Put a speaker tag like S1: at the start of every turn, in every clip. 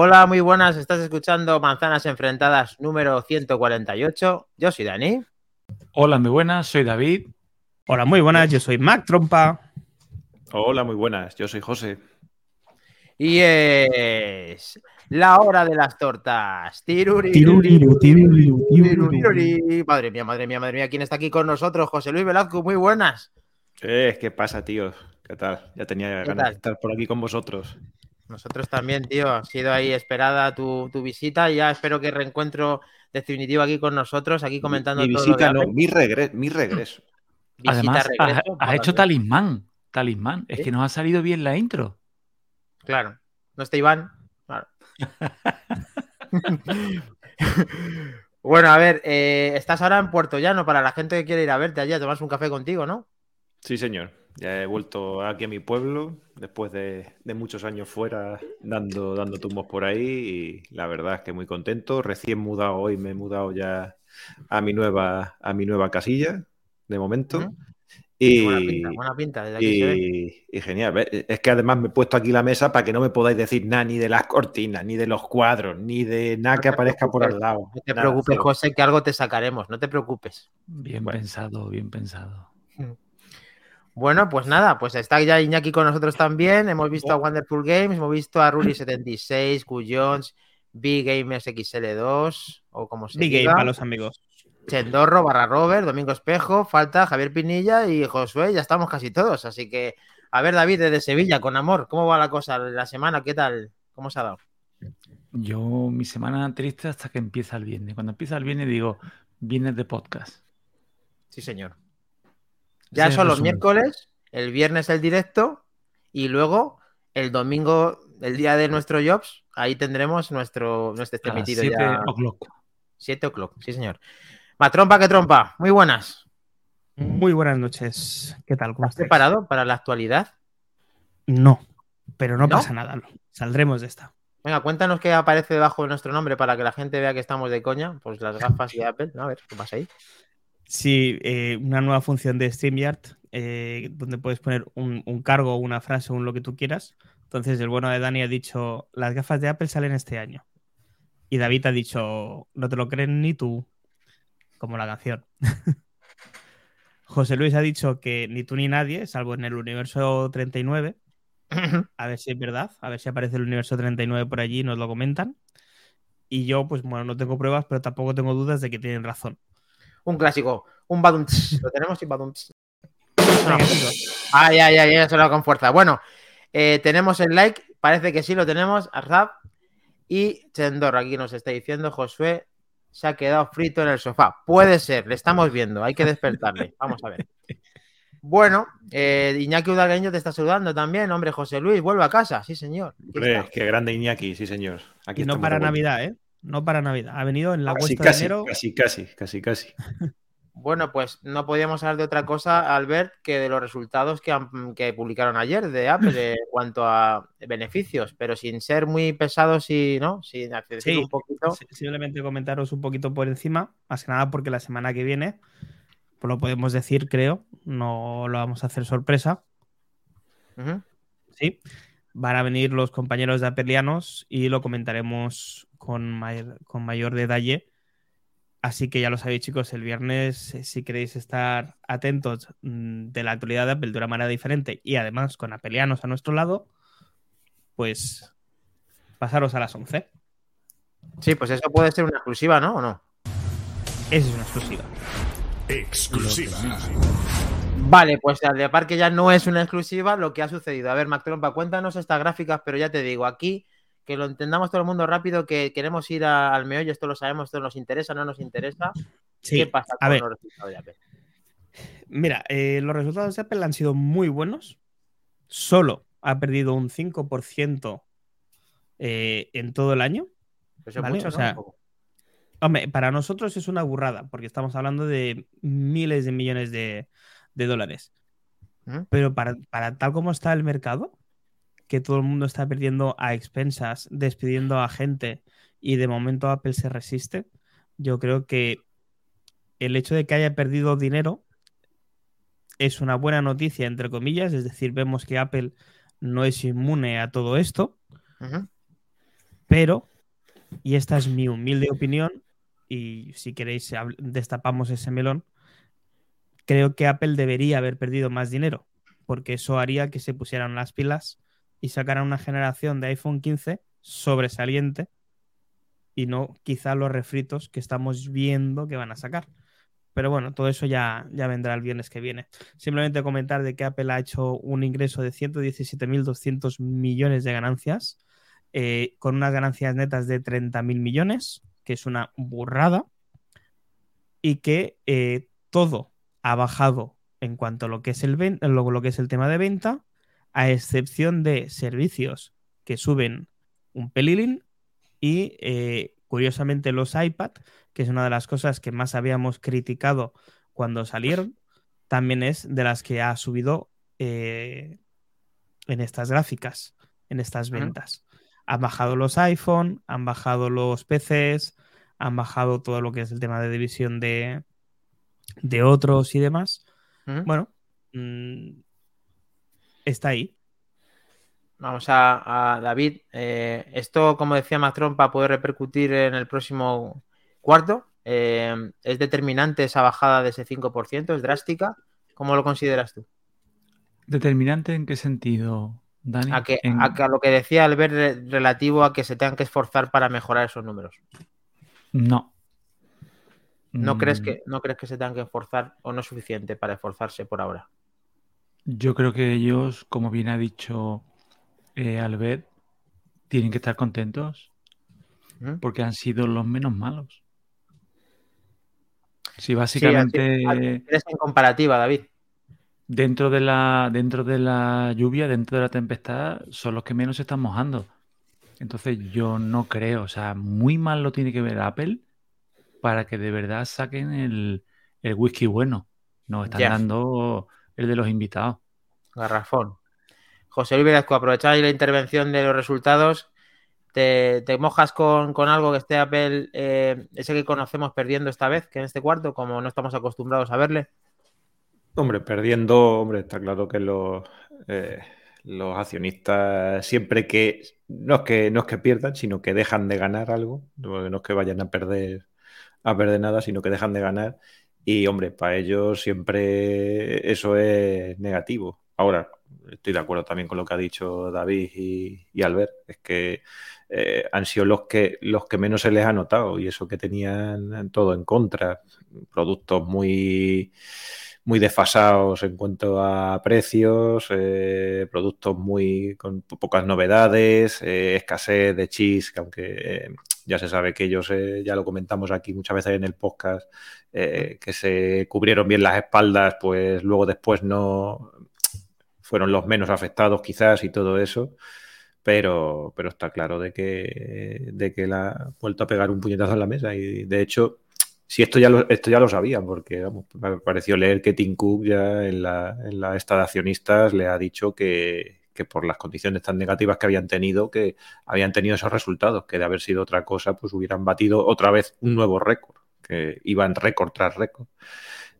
S1: Hola, muy buenas. Estás escuchando Manzanas Enfrentadas número 148. Yo soy Dani.
S2: Hola, muy buenas. Soy David.
S3: Hola, muy buenas. Yo soy Mac Trompa.
S4: Hola, muy buenas. Yo soy José.
S1: Y es la hora de las tortas. Tiruri,
S3: Tiruriru, tiruriru, tiruriru.
S1: tiruri. Madre mía, madre mía, madre mía. ¿Quién está aquí con nosotros? José Luis Velazco, muy buenas.
S4: Eh, ¿Qué pasa, tíos? ¿Qué tal? Ya tenía
S1: ¿Qué
S4: ganas
S1: tal?
S4: de estar por aquí con vosotros.
S1: Nosotros también, tío. Ha sido ahí esperada tu, tu visita. y Ya espero que reencuentro definitivo aquí con nosotros, aquí comentando
S4: mi
S1: todo lo
S4: visita, no, mi, regre- mi regreso.
S1: Visita,
S2: Además, has,
S1: regreso,
S2: has hecho
S1: para-
S2: talismán. Talismán. Es que nos ha salido bien la intro.
S1: Claro. ¿No está Iván? Claro. bueno, a ver, eh, estás ahora en Puerto Llano para la gente que quiere ir a verte allí a tomarse un café contigo, ¿no?
S4: Sí, señor. Ya he vuelto aquí a mi pueblo después de, de muchos años fuera dando, dando tumbos por ahí y la verdad es que muy contento. Recién mudado hoy, me he mudado ya a mi nueva, a mi nueva casilla de momento. Y,
S1: Buena pinta, buena pinta. Desde aquí se ve.
S4: y, y genial. Es que además me he puesto aquí la mesa para que no me podáis decir nada ni de las cortinas, ni de los cuadros, ni de nada
S1: No
S4: que aparezca por al lado.
S1: No te
S4: Nada,
S1: preocupes. José, que algo te sacaremos. No te preocupes.
S2: Bien
S4: Bueno.
S2: pensado, bien pensado.
S1: Bueno, pues nada, pues está ya Iñaki con nosotros también. Hemos visto a Wonderful Games, hemos visto a Ruri76, Cuyons, Big Gamers XL2, o como se
S3: Big Game para los amigos.
S1: Chendorro, barra Robert, Domingo Espejo, falta Javier Pinilla y Josué, ya estamos casi todos. Así que, a ver, David, desde Sevilla, con amor, ¿cómo va la cosa? La semana, ¿qué tal? ¿Cómo se ha dado?
S2: Yo, mi semana triste hasta que empieza el viernes. Cuando empieza el viernes digo, viernes de podcast.
S1: Sí, señor. Ya son los
S2: resumen.
S1: miércoles, el viernes el directo y luego el domingo, el día de nuestro Jobs, ahí tendremos nuestro, nuestro emitido
S2: 7
S1: ya.
S2: o'clock.
S1: 7 o'clock, sí, señor. Matrompa, que trompa, muy buenas.
S3: Muy buenas noches. ¿Qué tal? ¿Cómo
S1: ¿Estás
S3: estáis?
S1: preparado para la actualidad?
S3: No, pero no,
S1: ¿No?
S3: pasa nada. Saldremos de esta.
S1: Venga, cuéntanos qué aparece debajo de nuestro nombre para que la gente vea que estamos de coña. Pues las gafas de Apple. ¿no? A ver, ¿qué pasa ahí?
S3: Sí, eh, una nueva función de StreamYard eh, donde puedes poner un, un cargo, una frase, un lo que tú quieras. Entonces, el bueno de Dani ha dicho: Las gafas de Apple salen este año. Y David ha dicho: No te lo creen ni tú. Como la canción. José Luis ha dicho que ni tú ni nadie, salvo en el universo 39. A ver si es verdad, a ver si aparece el universo 39 por allí y nos lo comentan. Y yo, pues bueno, no tengo pruebas, pero tampoco tengo dudas de que tienen razón.
S1: Un clásico, un badum. Lo tenemos sin badum.
S3: Venga, chicos.
S1: Ay, ay, ay, ay, sonado con fuerza. Bueno, eh, tenemos el like, parece que sí lo tenemos, Arzab. Y Chendor, aquí nos está diciendo, Josué se ha quedado frito en el sofá. Puede ser, le estamos viendo, hay que despertarle. Vamos a ver. Bueno, eh, Iñaki Udalgueño te está saludando también. Hombre, José Luis, vuelve a casa. Sí, señor.
S4: Hombre, qué grande Iñaki, sí, señor. Aquí
S3: Y no para. Navidad, ¿eh? No para Navidad. Ha venido en la
S4: Casi,
S3: cuesta
S4: casi,
S3: de enero.
S4: casi, casi, casi, casi.
S1: Bueno, pues no podíamos hablar de otra cosa, Albert, que de los resultados que, han- que publicaron ayer de Apple en cuanto a beneficios, pero sin ser muy pesados y, ¿no? Sin acceder
S3: Sí,
S1: un poquito.
S3: Sí, Simplemente comentaros un poquito por encima, más que nada porque la semana que viene, pues lo podemos decir, creo, no lo vamos a hacer sorpresa. ¿sí? Van a venir los compañeros de Apelianos y lo comentaremos con mayor, con mayor detalle. Así que ya lo sabéis, chicos, el viernes, eh, si queréis estar atentos mm, de la actualidad de Apple de una manera diferente y además con Apelianos a nuestro lado, pues pasaros a las 11.
S1: Sí, pues eso puede ser una exclusiva, ¿no? ¿O no?
S3: Esa es una exclusiva.
S5: Exclusiva.
S1: Vale, pues al de parque ya no es una exclusiva lo que ha sucedido. A ver, Mac Trompa, cuéntanos estas gráficas, pero ya te digo, aquí que lo entendamos todo el mundo rápido, que queremos ir a- al meollo, esto lo sabemos, esto nos interesa, no nos interesa.
S3: Sí,
S1: ¿Qué pasa
S3: a
S1: con
S3: ver.
S1: los resultados de Apple?
S3: Mira, eh, los resultados de Apple han sido muy buenos. Solo ha perdido un 5% eh, en todo el año.
S1: Eso es
S3: Vale,
S1: mucho,
S3: o sea,
S1: Un poco.
S3: Hombre, para nosotros es una burrada, porque estamos hablando de miles de millones de, de dólares.
S1: Ujú.
S3: Pero para, para tal como está el mercado, que todo el mundo está perdiendo a expensas, despidiendo a gente y de momento Apple se resiste, yo creo que el hecho de que haya perdido dinero es una buena noticia, entre comillas, es decir, vemos que Apple no es inmune a todo esto. Pero, y esta es mi humilde opinión, y si queréis destapamos ese melón, creo que Apple debería haber perdido más dinero, porque eso haría que se pusieran las pilas y sacaran una generación de iPhone 15 sobresaliente y no quizá los refritos que estamos viendo que van a sacar. Pero bueno, todo eso ya, ya vendrá el viernes que viene. Simplemente comentar de que Apple ha hecho un ingreso de 117.200 millones de ganancias, eh, con unas ganancias netas de 30.000 millones, que es una burrada, y que eh, todo ha bajado en cuanto a lo que, es el lo que es el tema de venta, a excepción de servicios que suben un pelín y eh, curiosamente los iPad, que es una de las cosas que más habíamos criticado cuando salieron, también es de las que ha subido eh, en estas gráficas, en estas ventas. Han bajado los iPhone, han bajado los PCs, han bajado todo lo que es el tema de división de, de otros y demás. Bueno, mm, está ahí.
S1: Vamos a, a David. Eh, esto, como decía Macron, para poder repercutir en el próximo cuarto, eh, ¿es determinante esa bajada de ese 5%? ¿Es drástica? ¿Cómo lo consideras tú?
S2: ¿Determinante en qué sentido, Dani?
S1: A, que,
S2: En-
S1: a, que a lo que decía Albert re- relativo a que se tengan que esforzar para mejorar esos números.
S2: No.
S1: ¿No, crees
S2: Mm,
S1: que, ¿No crees que se tengan que esforzar o no es suficiente para esforzarse por ahora?
S2: Yo creo que ellos, como bien ha dicho eh, Albert, tienen que estar contentos porque han sido los menos malos. Si
S1: Sí,
S2: básicamente
S1: Eres en comparativa, David.
S2: dentro de la dentro de la lluvia, dentro de la tempestad, son los que menos se están mojando. Entonces yo no creo, o sea, muy mal lo tiene que ver Apple para que de verdad saquen el, el whisky bueno. Nos están dando el de los invitados.
S1: Garrafón. José Luis Velasco, aprovechar ahí la intervención de los resultados. ¿Te, te mojas con, con algo que esté Apple, eh, ese que conocemos perdiendo esta vez, que en este cuarto, como no estamos acostumbrados a verle?
S4: Hombre, perdiendo, hombre, está claro que los, eh, los accionistas siempre que no es que no es que pierdan, sino que dejan de ganar algo, no no es que vayan a perder a perder nada, sino que dejan de ganar. Y hombre, para ellos siempre eso es negativo. Ahora, estoy de acuerdo también con lo que ha dicho David y, Albert, es que eh, han sido los que los que menos se les ha notado y eso que tenían todo en contra, productos muy muy desfasados en cuanto a precios, eh, productos muy con po- pocas novedades, eh, escasez de cheese, que aunque ya se sabe que ellos, eh, ya lo comentamos aquí muchas veces en el podcast, eh, que se cubrieron bien las espaldas, pues luego después no fueron los menos afectados quizás y todo eso. Pero, pero está claro de que, de que la ha vuelto a pegar un puñetazo en la mesa. Y de hecho, si esto ya lo, esto ya lo sabían, porque vamos, me pareció leer que Tim Cook ya en la, en la esta de accionistas le ha dicho que, que por las condiciones tan negativas que habían tenido, que habían tenido esos resultados, que de haber sido otra cosa, pues hubieran batido otra vez un nuevo récord, que iban récord tras récord.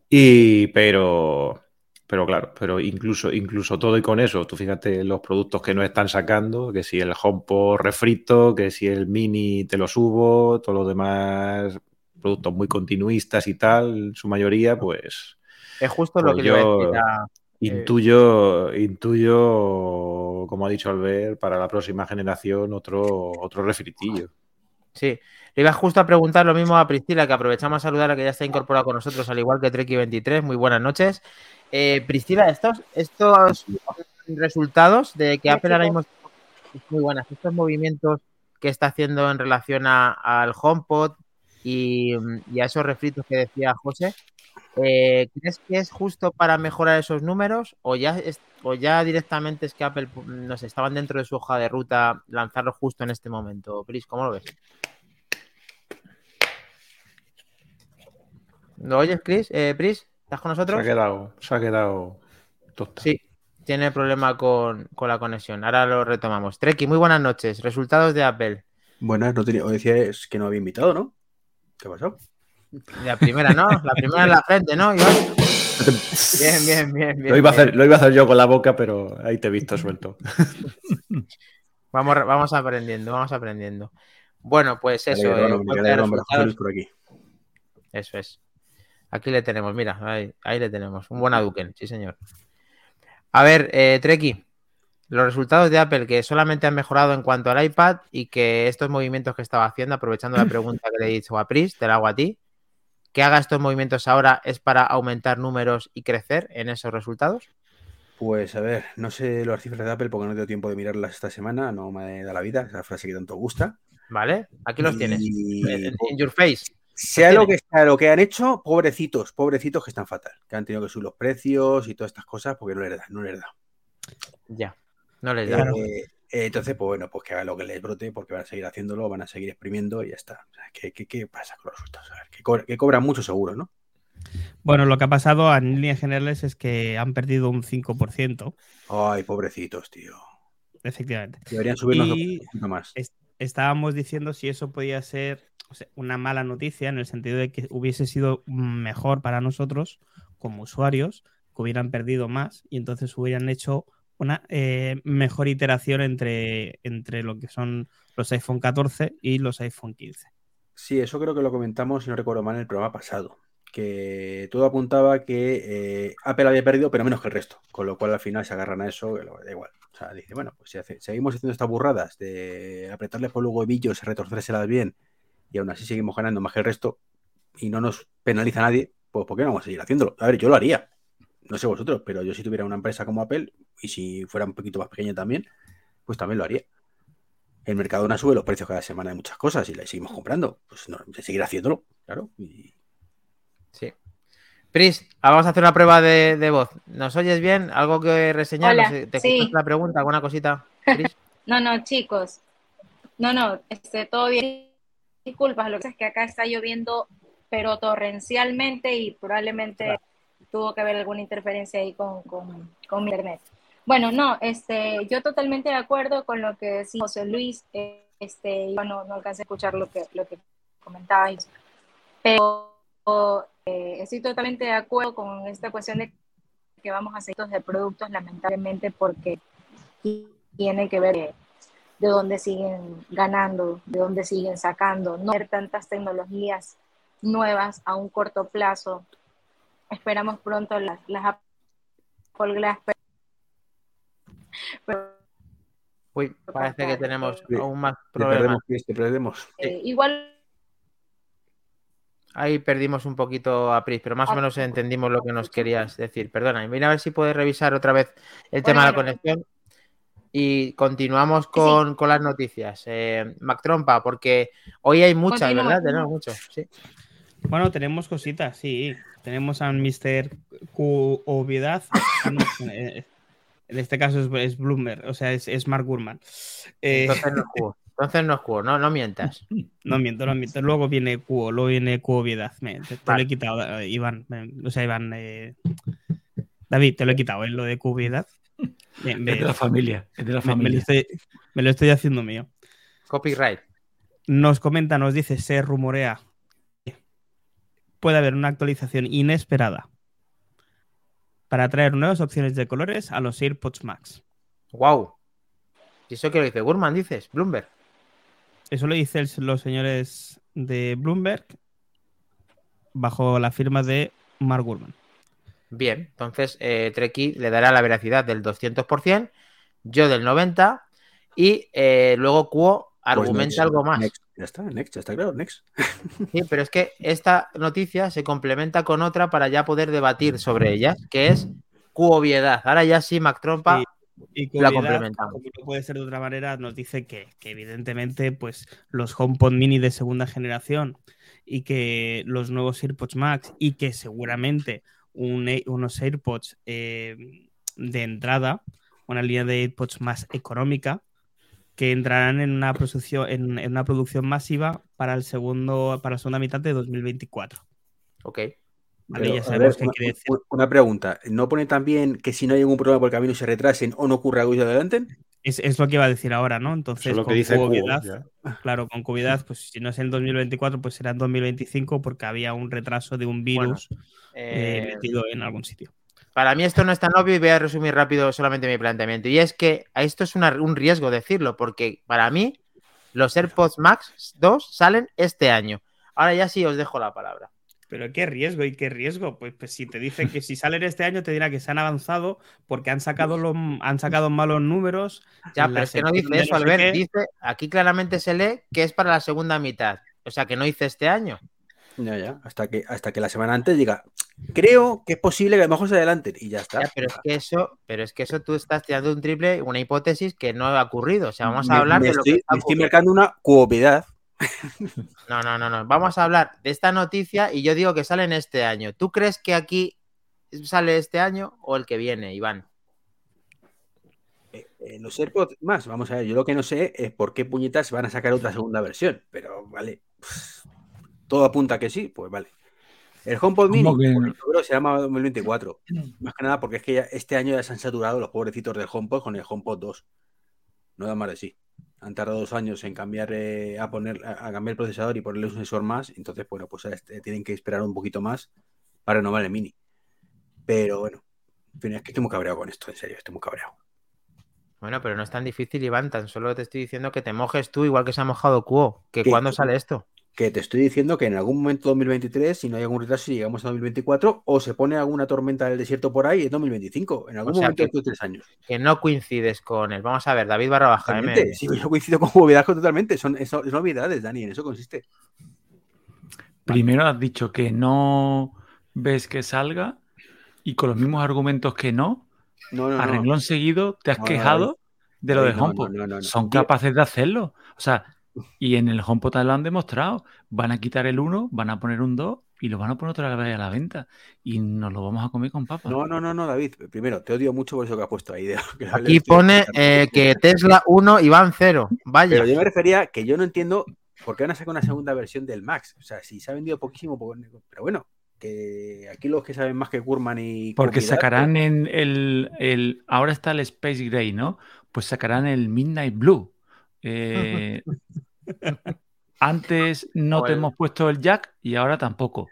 S4: Y pero, pero claro, pero incluso, incluso todo y con eso, tú fíjate los productos que no están sacando, que si el HomePod refrito, que si el Mini te lo subo, todo lo demás, productos muy continuistas y tal, en su mayoría, pues
S1: Es justo lo
S4: Pues
S1: que iba a
S4: yo-
S1: decir a-
S4: intuyo, intuyo, como ha dicho Albert, para la próxima generación otro, otro refritillo.
S1: Sí, le iba justo a preguntar lo mismo a Priscila, que aprovechamos a saludar a que ya está incorporada con nosotros, al igual que Treki23. Muy buenas noches. Eh, Priscila, estos, estos resultados de que Apple ahora mismo muy buenas, estos movimientos que está haciendo en relación a- al HomePod y, y a esos refritos que decía José, eh, ¿crees que es justo para mejorar esos números o ya, es- o ya directamente es que Apple, no sé, estaban dentro de su hoja de ruta lanzarlo justo en este momento? Pris, ¿cómo lo ves? ¿Lo oyes, Chris? Eh, Pris, ¿estás con
S4: Se ha
S1: nosotros?
S4: quedado, se ha quedado tosta.
S1: Sí, tiene problema con, con la conexión. Ahora lo retomamos. Treki, muy buenas noches. Resultados de Apple.
S6: Buenas, no tenía, o decías que no había invitado, ¿no? ¿Qué pasó?
S1: La primera, ¿no? La primera en la frente, ¿no? Bien, bien, bien, bien.
S4: Lo iba, a hacer, lo iba a hacer yo con la boca, pero ahí te he visto suelto.
S1: Vamos, vamos aprendiendo, vamos aprendiendo. Bueno, pues eso. eh,
S6: por aquí.
S1: Eso es. Aquí le tenemos, mira, ahí, ahí le tenemos. Un buen Aduken, sí, señor. A ver, eh, Treki, los resultados de Apple que solamente han mejorado en cuanto al iPad y que estos movimientos que estaba haciendo, aprovechando la pregunta que le he dicho a Pris, te la hago a ti, que haga estos movimientos ahora es para aumentar números y crecer en esos resultados.
S6: Pues a ver, no sé las cifras de Apple porque no tengo tiempo de mirarlas esta semana, no me da la vida, esa frase que tanto gusta.
S1: ¿Vale? Aquí los tienes. En, en your face.
S6: Sea lo que sea lo que han hecho, pobrecitos, pobrecitos que están fatal, que han tenido que subir los precios y todas estas cosas porque no les da, no les da.
S1: Ya. No les da.
S6: Eh, eh, entonces, pues bueno, pues que hagan lo que les brote porque van a seguir haciéndolo, van a seguir exprimiendo y ya está. O sea, ¿qué, qué, qué pasa con los resultados? A ver, que, co- que cobran mucho seguro, ¿no?
S3: Bueno, lo que ha pasado en líneas generales es que han perdido un 5%,
S6: Ay, pobrecitos, tío.
S3: efectivamente.
S6: Deberían subirnos
S3: Y-
S6: un más.
S3: Es- Estábamos diciendo si eso podía ser o sea, una mala noticia en el sentido de que hubiese sido mejor para nosotros como usuarios, que hubieran perdido más y entonces hubieran hecho una eh, mejor iteración entre, entre lo que son los iPhone 14 y los iPhone 15.
S6: Sí, eso creo que lo comentamos, si no recuerdo mal, en el programa pasado. Que todo apuntaba que eh, Apple había perdido, pero menos que el resto. Con lo cual al final se agarran a eso, da igual. O sea, dice, bueno, pues si seguimos haciendo estas burradas de apretarle por los huevillos, retorcérselas bien, y aún así seguimos ganando más que el resto, y no nos penaliza nadie, pues ¿por qué no vamos a seguir haciéndolo? A ver, yo lo haría. No sé vosotros, pero yo si tuviera una empresa como Apple, y si fuera un poquito más pequeña también, pues también lo haría. El Mercadona sube los precios cada semana de muchas cosas y las seguimos comprando. Pues no, seguir haciéndolo, claro. Y
S1: Sí. Pris, ah, vamos a hacer una prueba de, de voz. ¿Nos oyes bien? ¿Algo que reseñar?
S7: Hola,
S1: No sé, ¿Te
S7: sí.
S1: escuchas la pregunta? ¿Alguna cosita? Pris?
S7: No, no, chicos. No, no, este, todo bien. Disculpas, lo que pasa es que acá está lloviendo, pero torrencialmente y probablemente tuvo que haber alguna interferencia ahí con, con, con mi internet. Bueno, no, este, yo totalmente de acuerdo con lo que decía José Luis. eh, Este, yo no, alcancé a escuchar lo que, lo que comentabais, pero eh, estoy totalmente de acuerdo con esta cuestión de que vamos a hacer de productos, lamentablemente, porque tiene que ver de, de dónde siguen ganando, de dónde siguen sacando, no ver tantas tecnologías nuevas a un corto plazo. Esperamos pronto las, las Apple.
S1: Uy, parece que tenemos
S6: Sí,
S1: aún más
S6: te
S1: problemas.
S6: perdemos, Chris, te perdemos.
S7: eh, igual
S1: Ahí perdimos un poquito a Pris, pero más o menos entendimos lo que nos querías decir. Perdona, y mira a ver si puedes revisar otra vez el tema de la conexión. Y continuamos con, con las noticias. Eh, Mac Trompa, porque hoy hay muchas,
S7: Continúa.
S1: ¿verdad? Tenemos mucho. Sí.
S3: Bueno, tenemos cositas, sí. Tenemos a Mr. Q Obviedad. En este caso es, es Bloomberg, o sea, es, es Mark Gurman. Eh,
S1: Entonces no es Q. Entonces no es Q, no, no mientas.
S3: No miento, no miento. Luego viene Cuo, luego viene Cuo Obviedad. Me- te, te
S1: Vale.
S3: lo he quitado, eh, Iván. me- o sea, Iván. eh, David, te lo he quitado, ¿eh? Lo de Cuo Obviedad. Bien,
S2: Es de la familia. Es de la
S3: me, me lo
S2: familia.
S3: estoy, me lo estoy haciendo mío.
S1: Copyright.
S3: Nos comenta, nos dice, se rumorea. Puede haber una actualización inesperada para traer nuevas opciones de colores a los AirPods Max.
S1: Wow. ¿Y eso que lo dice Gurman, dices? Bloomberg.
S3: Eso lo dicen los señores de Bloomberg bajo la firma de Mark Gurman.
S1: Bien, entonces eh, Treki le dará la veracidad del 200%, yo del 90% y eh, luego Cuo
S6: Pues
S1: argumenta algo más.
S6: next. Ya está, next, ya está claro, next.
S1: Sí, pero es que esta noticia se complementa con otra para ya poder debatir sobre ellas, que es Cuoviedad. Ahora ya sí, Mac Trompa.
S3: Sí. Y
S1: La complementamos.
S3: como no puede ser de otra manera, nos dice que, que evidentemente pues, los HomePod Mini de segunda generación y que los nuevos AirPods Max y que seguramente un unos AirPods eh, de entrada, una línea de AirPods más económica, que entrarán en una producción, en, en una producción masiva para el segundo, para la segunda mitad de 2024.
S1: Ok.
S3: Vale,
S6: Pero,
S3: ya sabemos
S6: ver,
S3: qué
S6: una,
S3: quiere decir.
S6: una- pregunta. ¿No pone también que si no hay ningún problema por el camino se retrasen o no ocurra algo y se adelanten?
S3: Es, es lo que iba a decir ahora, ¿no? Entonces,
S4: que
S3: con
S4: dice ya.
S3: Claro, con COVID, pues si no es en 2024, pues será en 2025 porque había un retraso de un virus eh,
S1: Eh,
S3: metido en algún sitio.
S1: Para mí esto no es tan obvio y voy a resumir rápido solamente mi planteamiento. Y es que esto es una- un riesgo decirlo, porque para mí los AirPods Max 2 salen este año. Ahora ya sí os dejo la palabra.
S3: Pero qué riesgo y qué riesgo. Pues, pues si te dicen que si salen este año te dirá que se han avanzado porque han sacado los, han sacado malos números.
S1: Ya, pero es que no dice eso, Albert.
S3: qué.
S1: Dice, aquí claramente se lee que es para la segunda mitad. O sea, que no dice este año.
S6: Ya, ya. Hasta que, hasta que la semana antes diga, creo que es posible que a lo mejor se adelanten. Y ya está.
S1: Ya, pero es que eso, pero es que eso tú estás tirando un triple, una hipótesis que no ha ocurrido. O sea, vamos a
S6: Me-
S1: hablar
S6: me
S1: de lo
S6: estoy,
S1: que está
S6: me estoy marcando una cuopiedad.
S1: No, no, no, no. Vamos a hablar de esta noticia y yo digo que sale en este año. ¿Tú crees que aquí sale este año o el que viene, Iván?
S6: Eh, los AirPods más, vamos a ver, yo lo que no sé es por qué puñetas van a sacar otra segunda versión, pero vale, pff, todo apunta a que sí, pues vale. El HomePod Mini,
S2: ¿Cómo que
S6: pues,
S2: no?
S6: yo creo que se llama 2024, más que nada porque es que ya- este año ya se han saturado los pobrecitos del HomePod con el HomePod 2, no da más de sí. Han tardado dos años en cambiar eh, a poner a, a cambiar el procesador y ponerle un sensor más, entonces bueno, pues este, tienen que esperar un poquito más para renovar el Mini. Pero bueno, en fin, es que estoy muy cabreado con esto, en serio, estoy muy cabreado.
S1: Bueno, pero no es tan difícil, Iván. Tan solo te estoy diciendo que te mojes tú, igual que se ha mojado Cuo. Que
S6: ¿Qué?
S1: cuándo sale esto.
S6: Que te estoy diciendo que en algún momento 2023, si no hay algún retraso, llegamos a 2024 o se pone alguna tormenta del desierto por ahí en 2025, en algún
S1: O sea
S6: momento de estos tres años.
S1: Que no coincides con él. Vamos a ver, David barra baja.
S6: Sí, yo coincido con Bovedasco totalmente, son, eso- son novedades, Dani, en eso consiste.
S2: Primero has dicho que no ves que salga y con los mismos argumentos que no,
S6: No, no,
S2: a
S6: no.
S2: renglón seguido te has
S6: No, no,
S2: quejado de lo de
S6: no,
S2: HomePod.
S6: no, no, no, no.
S2: Son capaces de hacerlo. O sea, y en el HomePod lo han demostrado. Van a quitar el 1, van a poner un 2 y lo van a poner otra vez a la venta. Y nos lo vamos a comer con papas.
S6: No, no, no, no, David, primero, te odio mucho por eso que has puesto ahí. de-
S1: Aquí pone eh, que Tesla 1, Iván 0. Vaya.
S6: Pero yo me refería que yo no entiendo por qué van a sacar una segunda versión del Max. O sea, si se ha vendido poquísimo, pues- pero bueno, que aquí los que saben más que Kurman y
S2: Porque sacarán en el, el- Ahora está el Space Gray, ¿no? Pues sacarán el Midnight Blue. Eh, antes no te hemos puesto el Jack y ahora tampoco.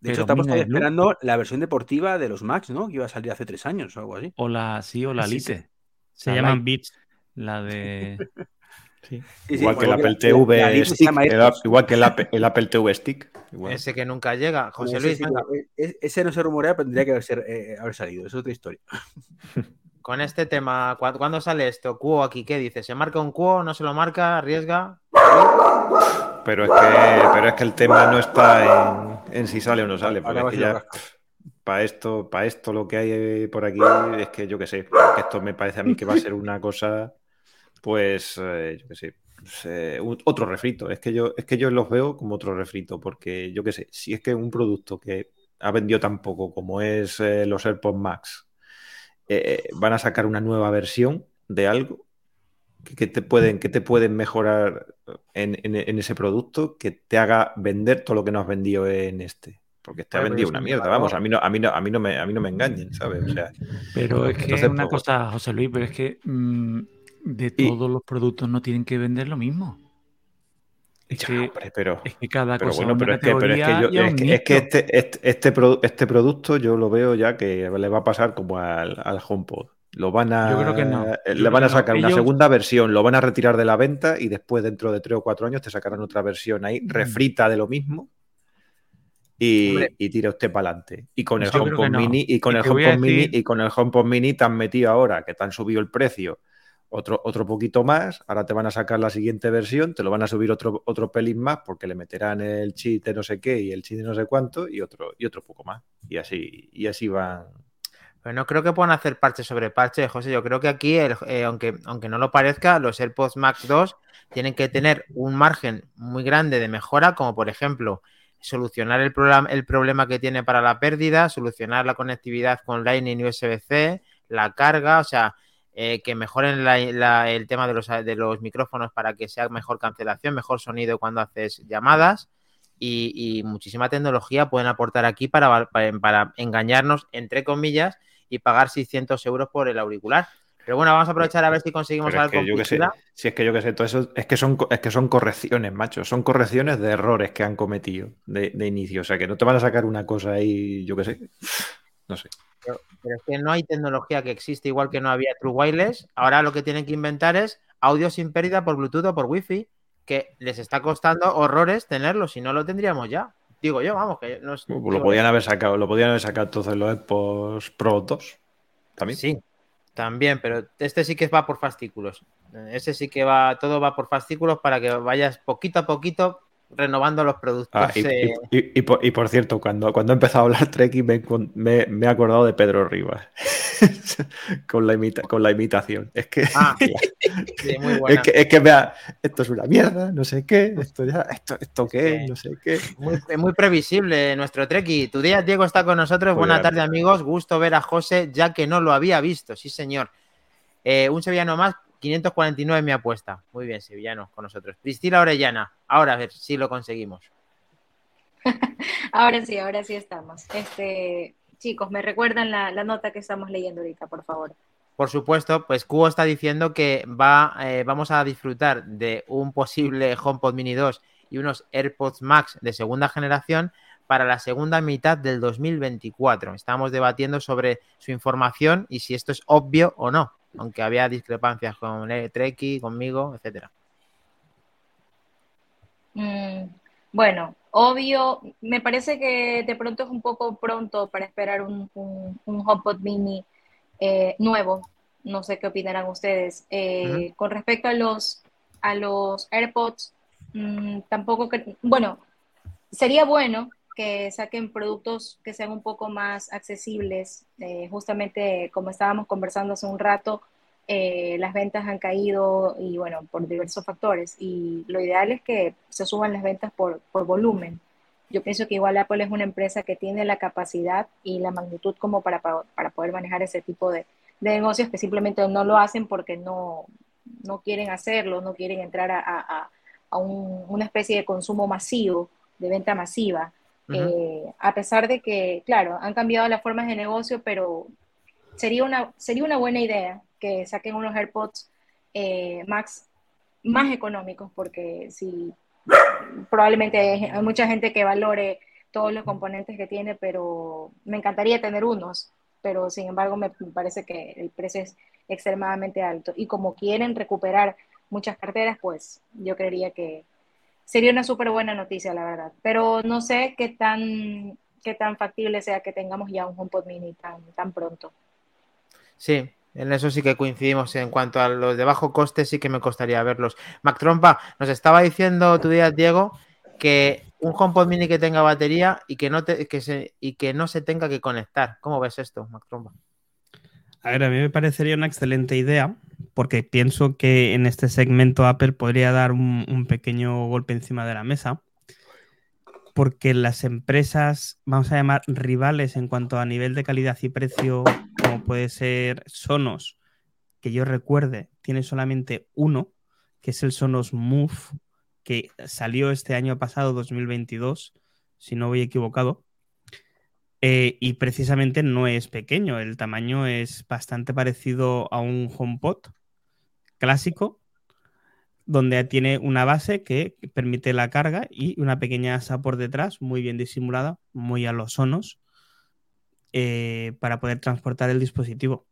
S6: De hecho, estamos esperando la versión deportiva de los Max, ¿no? Que iba a salir hace tres años o algo así.
S2: o la sí o la
S3: Sí, sí.
S2: Lite.
S3: Se
S2: La
S3: llaman Beats.
S2: La de.
S6: Sí, sí,
S4: Igual que el Apple TV Stick. igual que el Apple, el Apple TV Stick. igual.
S1: Ese que nunca llega. José Luis,
S6: e- e- ese no se rumorea, pero tendría que haber, ser- eh, haber salido. Es otra historia.
S1: Con este tema, ¿cu- ¿cuándo sale esto? Cuo aquí, ¿qué dice? ¿Se marca un Cuo? ¿No se lo marca? ¿Arriesga?
S4: Pero es que, pero es que el tema no está en, en si sale o no sale. Porque es que ya para esto, para esto lo que hay eh, por aquí es que yo qué sé. porque esto me parece a mí que va a ser una cosa, pues, eh, yo qué sé. pues, eh, un- otro refrito. Es que yo, es que yo los veo como otro refrito. Porque yo qué sé, si es que un producto que ha vendido tan poco como es eh, los AirPods Max, eh, van a sacar una nueva versión de algo que, que te pueden, que te pueden mejorar en, en- en ese producto que te haga vender todo lo que no has vendido en este. Porque te ha vendido una mierda, vamos, a mí no, a mí no, a mí no me, a mí no me engañen, ¿sabes? O sea,
S2: Pero es que
S4: Entonces,
S2: una
S4: pues,
S2: cosa, José Luis, pero es que mm, de
S4: Y-
S2: todos los productos no tienen que vender lo mismo. Es
S4: ya,
S2: que,
S4: hombre, pero,
S2: es que cada
S4: pero
S2: cosa
S4: bueno, pero es que, pero es que, yo- es es este, este, este, este producto yo lo veo ya que le va a pasar como al, al HomePod. Lo van a,
S2: Yo creo que no.
S4: eh,
S2: Yo
S4: le van a
S2: no.
S4: sacar una segunda versión, lo van a retirar de la venta y después dentro de tres o cuatro años te sacarán otra versión ahí, refrita de lo mismo y, y tira usted para adelante. Y con el HomePod
S2: no.
S4: Mini y con
S2: Y
S4: el HomePod Mini y con el HomePod Mini te han metido ahora que te han subido el precio otro, otro poquito más, ahora te van a sacar la siguiente versión, te lo van a subir otro, otro pelín más porque le meterán el cheat de no sé qué y el cheat de no sé cuánto y otro, y otro poco más. Y así, y así van.
S1: Pero no creo que puedan hacer parche sobre parche, José. Yo creo que aquí, eh, aunque, aunque no lo parezca, los AirPods Max 2 tienen que tener un margen muy grande de mejora, como por ejemplo solucionar el, el problema que tiene para la pérdida, solucionar la conectividad con Lightning USB-C, la carga, o sea, eh, que mejoren la- la- el tema de los, de los micrófonos para que sea mejor cancelación, mejor sonido cuando haces llamadas y, y muchísima tecnología pueden aportar aquí para, para, para engañarnos, entre comillas, y pagar 600 euros por el auricular. Pero bueno, vamos a aprovechar a ver si conseguimos
S4: Pero es
S1: algo
S4: que yo que sé,
S1: publicidad.
S4: si es que yo que sé, todo eso es que son es que son correcciones, macho, son correcciones de errores que han cometido de, de inicio. O sea que no te van a sacar una cosa ahí, yo que sé. No sé.
S1: Pero, pero es que no hay tecnología que existe igual que no había True Wireless. Ahora lo que tienen que inventar es audio sin pérdida por Bluetooth o por Wi-Fi, que les está costando horrores tenerlo, si no lo tendríamos ya. Digo yo, vamos, que no es-
S4: Lo
S1: digo,
S4: podían haber sacado, lo podían haber sacado entonces los AirPods Pro 2. También.
S1: Sí, también, pero este sí que va por fascículos. Ese sí que va, todo va por fascículos para que vayas poquito a poquito renovando los productos.
S4: Ah, y,
S1: eh,
S4: y- por, y por cierto, cuando, cuando he empezado a hablar Trek me, he encon- me- me he acordado de Pedro Rivas con, la imita- con la imitación. Es que,
S1: Ah, sí, muy
S4: es que, es que vea, esto es una mierda, no sé qué, esto ya, esto, esto qué,
S1: Sí.
S4: es, no sé qué.
S1: Muy, es muy previsible nuestro Treki. Tu día, Diego, está con nosotros. Buenas tardes, amigos. Gusto ver a José, ya que no lo había visto. Sí, señor. Eh, un sevillano más, 549 mi apuesta. Muy bien, sevillano con nosotros. Priscila Orellana. Ahora a ver si lo conseguimos.
S7: Ahora sí, ahora sí estamos. Este, chicos, me recuerdan la, la nota que estamos leyendo ahorita, por favor.
S1: Por supuesto, pues Cubo está diciendo que va, eh, vamos a disfrutar de un posible HomePod Mini 2 y unos AirPods Max de segunda generación para la segunda mitad del 2024. Estamos debatiendo sobre su información y si esto es obvio o no, aunque había discrepancias con Treki, conmigo, etcétera.
S7: Mm, bueno, obvio, me parece que de pronto es un poco pronto para esperar un, un, un HomePod Mini eh, nuevo. No sé qué opinarán ustedes. Eh, Con respecto a los, a los AirPods, mm, tampoco que, bueno, sería bueno que saquen productos que sean un poco más accesibles. Eh, justamente como estábamos conversando hace un rato, eh, las ventas han caído y bueno, por diversos factores. Y lo ideal es que se suban las ventas por, por volumen. Yo pienso que igual Apple es una empresa que tiene la capacidad y la magnitud como para, para, poder manejar ese tipo de, de, negocios que simplemente no lo hacen porque no, no quieren hacerlo, no quieren entrar a, a, a un, una especie de consumo masivo, de venta masiva. Eh, a pesar de que, claro, han cambiado las formas de negocio, pero sería una, sería una buena idea que saquen unos AirPods eh, Max más económicos, porque si probablemente hay, mucha gente que valore todos los componentes que tiene, pero me encantaría tener unos, pero sin embargo me parece que el precio es extremadamente alto. Y como quieren recuperar muchas carteras, pues yo creería que sería una súper buena noticia, la verdad. Pero no sé qué tan, qué tan factible sea que tengamos ya un HomePod Mini tan, tan pronto.
S1: Sí, en eso sí que coincidimos. En cuanto a los de bajo coste, sí que me costaría verlos. Mac Trompa, nos estaba diciendo tu día, Diego, que un HomePod Mini que tenga batería y que no, te, que se, y que no se tenga que conectar. ¿Cómo ves esto, Mac Trompa?
S3: A ver, a mí me parecería una excelente idea porque pienso que en este segmento Apple podría dar un, pequeño golpe encima de la mesa porque las empresas, vamos a llamar rivales en cuanto a nivel de calidad y precio, como puede ser Sonos, que yo recuerde, tiene solamente uno, que es el Sonos Move, que salió este año pasado, 2022, si no voy equivocado. Eh, y precisamente no es pequeño, el tamaño es bastante parecido a un HomePod clásico, donde tiene una base que permite la carga y una pequeña asa por detrás, muy bien disimulada, muy a los sonos, eh, para poder transportar el dispositivo.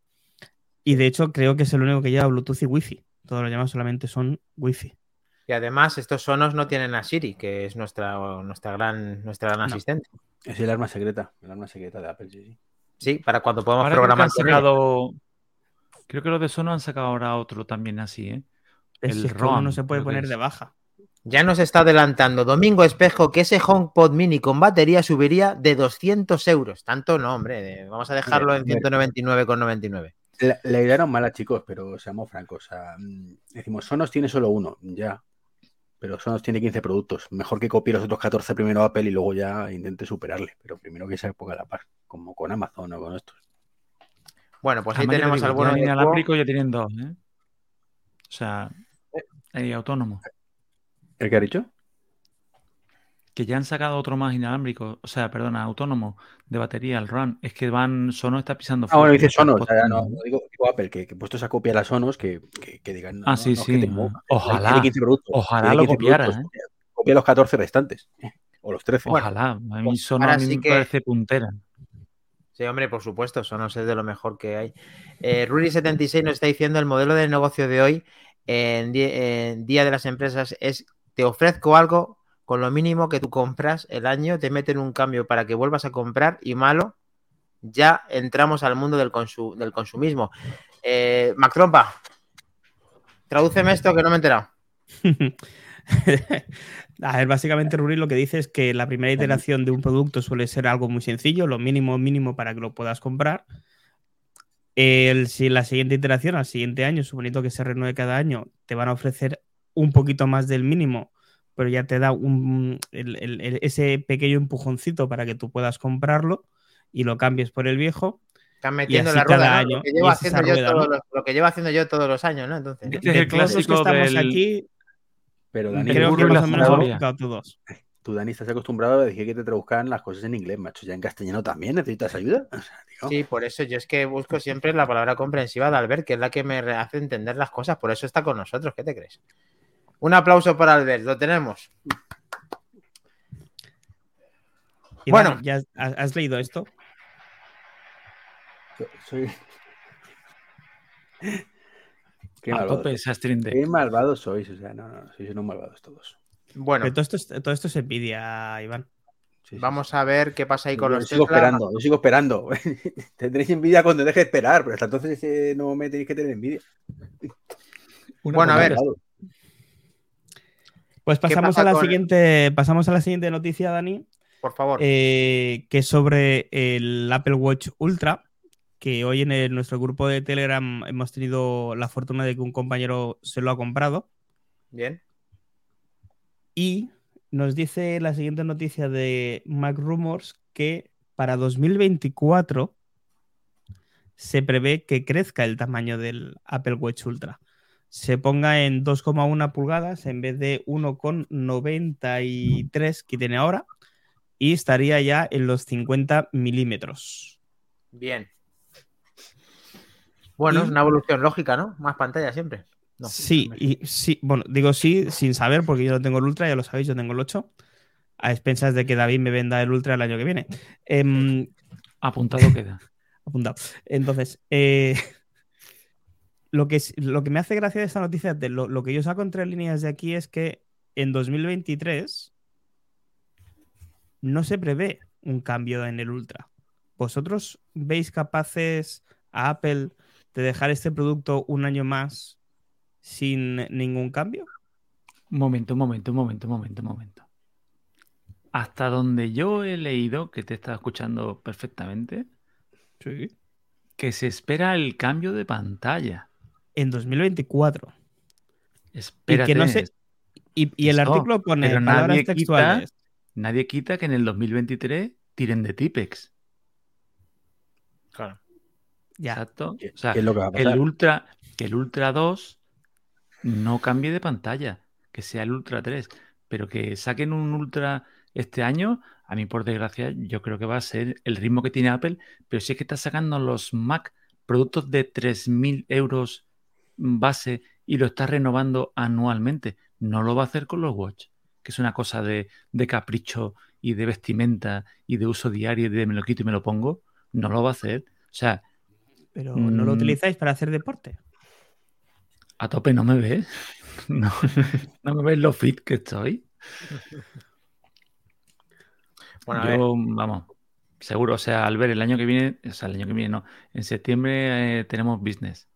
S3: Y de hecho creo que es el único que lleva Bluetooth y Wi-Fi. Todos los demás solamente son Wi-Fi.
S1: Y además estos sonos no tienen a Siri, que es nuestra, nuestra gran, nuestra gran no. asistente.
S6: Es el arma secreta, el arma secreta de Apple, sí, sí.
S1: Para cuando podemos
S2: ahora
S1: programar.
S2: Creo que, sacado... creo que los de Sonos han sacado ahora otro también así, ¿eh?
S3: El ROM no se puede poner de baja.
S1: Ya nos está adelantando Domingo Espejo que ese HomePod Mini con batería subiría de 200 euros. Tanto no, hombre. Vamos a dejarlo en 199,99.
S6: La, la, idea era mala, chicos, pero seamos francos. O sea, decimos, Sonos tiene solo uno, ya. Pero Sonos tiene 15 productos. Mejor que copie los otros 14 primero Apple y luego ya intente superarle. Pero primero que se ponga a la par, como con Amazon o con estos.
S1: Bueno, pues ahí Además, tenemos algunos.
S2: Ya inalámbrico ya tienen dos, ¿eh? O sea, el autónomo.
S6: ¿El que ha dicho?
S2: Que ya han sacado otro más inalámbrico, o sea, perdona, autónomo de batería, el RAN. Es que van, Sonos está pisando
S6: Ah, bueno, dice Sonos, o sea, no, no, digo, digo, Apple, que, que puesto esa copia a las Sonos, que, que, que digan.
S2: Ah, sí, sí.
S6: Tengo,
S2: ojalá. Ojalá lo copiara. ¿eh?
S6: Copia los 14 restantes. O los 13.
S2: Ojalá. A mí Sonos a mí sí me que... parece puntera.
S1: Sí, hombre, por supuesto, eso no sé de lo mejor que hay. Eh, Ruri76 nos está diciendo el modelo de negocio de hoy en Día de las Empresas es te ofrezco algo con lo mínimo que tú compras el año, te meten un cambio para que vuelvas a comprar y malo, ya entramos al mundo del, consu- del consumismo. Eh, Mac Trompa, tradúceme esto que no me he enterado.
S3: A ver, básicamente Ruri lo que dice es que la primera iteración de un producto suele ser algo muy sencillo, lo mínimo mínimo para que lo puedas comprar. El, si la siguiente iteración, al siguiente año, suponiendo que se renueve cada año, te van a ofrecer un poquito más del mínimo, pero ya te da un, el- el- el- ese pequeño empujoncito para que tú puedas comprarlo y lo cambies por el viejo.
S1: Están metiendo la
S3: cada
S1: rueda, ¿no?
S3: año,
S1: Lo, que llevo haciendo yo
S3: rueda,
S1: todos
S3: ¿no?
S1: los, lo que llevo haciendo yo todos los años, ¿no? Entonces,
S2: Este es
S3: De
S2: el
S3: los que
S2: clásico
S3: estamos
S2: del-
S3: aquí,
S6: Pero Dani,
S3: creo que más o menos explicado todos.
S6: tú, Dani, estás acostumbrado a decir que te traduzcan las cosas en inglés, macho. Ya en castellano también necesitas ayuda. O sea, tío,
S1: Sí, por eso yo es que busco siempre la palabra comprensiva de Albert, que es la que me hace entender las cosas, por eso está con nosotros, ¿qué te crees? Un aplauso para Albert, lo tenemos.
S3: Iván,
S1: Bueno.
S3: ¿ya has, has leído esto?
S6: soy... Qué malvado. malvados sois. O sea, no, no, no, sois unos malvados todos.
S1: Bueno,
S3: Pero todo esto, es, todo esto es envidia, Iván.
S6: Sí, sí,
S1: vamos a ver qué pasa ahí
S6: sí.
S1: con
S6: Yo
S1: los
S6: sigo
S1: Tesla.
S6: esperando, yo sigo esperando. Tendréis envidia cuando deje de esperar, pero hasta entonces eh, no me tenéis que tener envidia.
S1: Bueno, a ver,
S6: Malvado.
S3: Pues
S1: ¿Qué
S3: pasamos
S1: pasa
S3: a la
S1: con-
S3: siguiente, pasamos a la siguiente noticia, Dani,
S1: por favor.
S3: eh, que es sobre el Apple Watch Ultra, que hoy en el- nuestro grupo de Telegram hemos tenido la fortuna de que un compañero se lo ha comprado
S1: Bien.
S3: y nos dice la siguiente noticia de Mac Rumors que para 2024 se prevé que crezca el tamaño del Apple Watch Ultra. Se ponga en 2,1 pulgadas en vez de 1,93 que tiene ahora y estaría ya en los 50 milímetros.
S1: Bien. Bueno,
S3: Y-
S1: es una evolución lógica, ¿no? Más pantalla siempre. No,
S3: sí, y sí, bueno, digo sí sin saber porque yo no tengo el Ultra, ya lo sabéis, yo tengo el 8, a expensas de que David me venda el Ultra el año que viene. Em,
S2: Apuntado queda.
S3: apuntado. Entonces, eh, lo, que, lo que me hace gracia de esta noticia, de lo, lo que yo saco entre líneas de aquí es que en 2023 no se prevé un cambio en el Ultra. ¿Vosotros veis capaces a Apple de dejar este producto un año más sin ningún cambio?
S2: Un momento, un momento, un momento, un momento, momento. Hasta donde yo he leído, que te estaba escuchando perfectamente,
S3: Sí.
S2: que se espera el cambio de pantalla.
S3: En 2024.
S2: Espérate.
S3: no se- Y, y el
S2: Eso,
S3: artículo pone
S2: pero
S3: palabras
S2: nadie quita-
S3: textuales.
S2: Nadie quita que en el 2023 tiren de Tipex.
S1: Claro.
S3: Ya.
S2: Exacto.
S6: ¿Qué,
S2: O sea,
S6: qué es lo que va a
S2: que
S6: pasar?
S2: el Ultra, que el Ultra 2 no cambie de pantalla, que sea el Ultra 3, pero que saquen un Ultra este año, a mí por desgracia, yo creo que va a ser el ritmo que tiene Apple, pero si es que está sacando los Mac productos de 3.000 euros base y lo está renovando anualmente, no lo va a hacer con los Watch, que es una cosa de, de capricho y de vestimenta y de uso diario y de me lo quito y me lo pongo, no lo va a hacer. O sea,
S3: Pero no lo
S2: Mm.
S3: utilizáis para hacer deporte.
S2: A tope no me ves. No, no me ves lo fit que estoy.
S1: Bueno, a ver.
S2: Yo, vamos, seguro. O sea, al ver el año que viene, o sea, el año que viene no. En septiembre eh, tenemos business.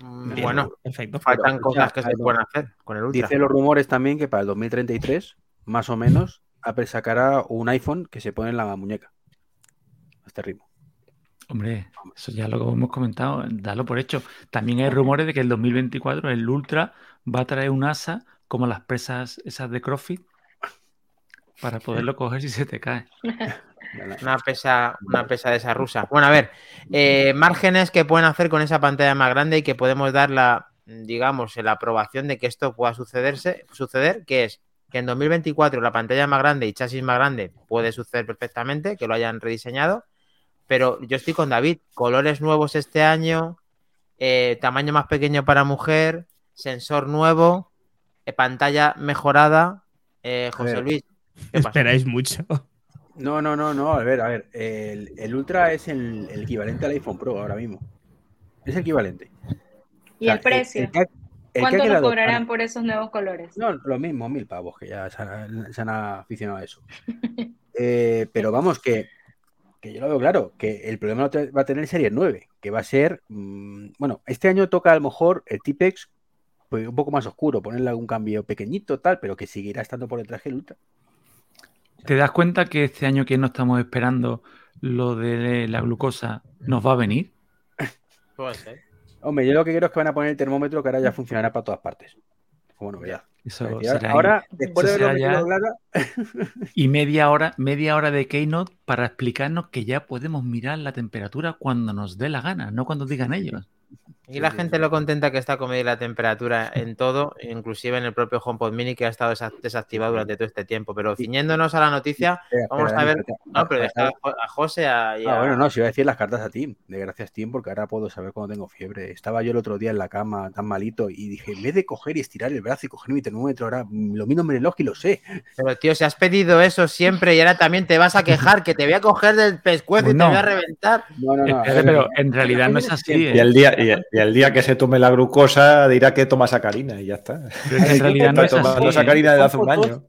S1: Mm,
S3: Bien,
S1: Bueno,
S3: perfecto.
S1: faltan
S6: Pero,
S1: cosas que se pueden hacer con el Ultra.
S6: Dice los rumores también que para el 2033, más o menos, Apple sacará un iPhone que se pone en la muñeca. A este ritmo.
S2: Hombre, eso ya lo hemos comentado, dalo por hecho. También hay rumores de que el 2024 el Ultra va a traer un asa como las presas esas de CrossFit para poderlo coger si se te cae.
S1: Una pesa, una pesa de esa rusa. Bueno, a ver, eh, márgenes que pueden hacer con esa pantalla más grande y que podemos dar la, digamos, la aprobación de que esto pueda sucederse, suceder, que es que en 2024 la pantalla más grande y chasis más grande puede suceder perfectamente, que lo hayan rediseñado, pero yo estoy con David, colores nuevos este año, eh, tamaño más pequeño para mujer, sensor nuevo, eh, pantalla mejorada. Eh, José. Luis.
S3: Esperáis mucho.
S6: No, no, no, no. A ver, a ver. El, el Ultra es el, el equivalente al iPhone Pro ahora mismo. Es el equivalente.
S7: ¿Y
S6: O sea,
S7: el precio?
S6: el
S7: ¿Cuánto nos cobrarán por esos nuevos colores?
S6: No, lo mismo, mil pavos, que ya se han, se han aficionado a eso. Eh, pero vamos, que, que yo lo veo claro, que el problema va a tener Serie 9, que va a ser, mm, bueno, este año toca a lo mejor el Tipex pues, un poco más oscuro, ponerle algún cambio pequeñito, tal, pero que seguirá estando por detrás del Ultra.
S2: ¿Te das cuenta que este año que no estamos esperando lo de la glucosa nos va a venir?
S1: Puede ser.
S6: Hombre, yo lo que quiero es que van a poner el termómetro que ahora ya funcionará para todas partes. Como novedad.
S2: Eso será
S6: ahora, después de
S2: eso será Y media hora, media hora de Keynote para explicarnos que ya podemos mirar la temperatura cuando nos dé la gana, no cuando digan ellos.
S1: Y la gente lo contenta que está con medir la temperatura en todo, inclusive en el propio HomePod Mini que ha estado desa- desactivado durante todo este tiempo. Pero ciñéndonos a la noticia,
S6: Espera,
S1: vamos
S6: espera,
S1: a ver. No, pero deja a Jo- a José a- y
S6: Ah,
S1: a-
S6: bueno, no, si iba a decir las cartas a Tim, de gracias Tim, porque ahora puedo saber cuando tengo fiebre. Estaba yo el otro día en la cama tan malito y dije, en vez de coger y estirar el brazo y coger mi termómetro, ahora mm, lo miro en el reloj y lo sé.
S1: Pero tío, si has pedido eso siempre y ahora también te vas a quejar, que te voy a coger del pescuezo y te voy a reventar.
S6: No, no, no.
S2: pero en realidad no es así.
S4: Y
S2: ¿eh?
S4: el, día, y, el, y el día que se tome la glucosa dirá que toma sacarina y ya está.
S2: Pero en realidad no es
S4: Está tomando
S2: así.
S4: sacarina desde hace un año.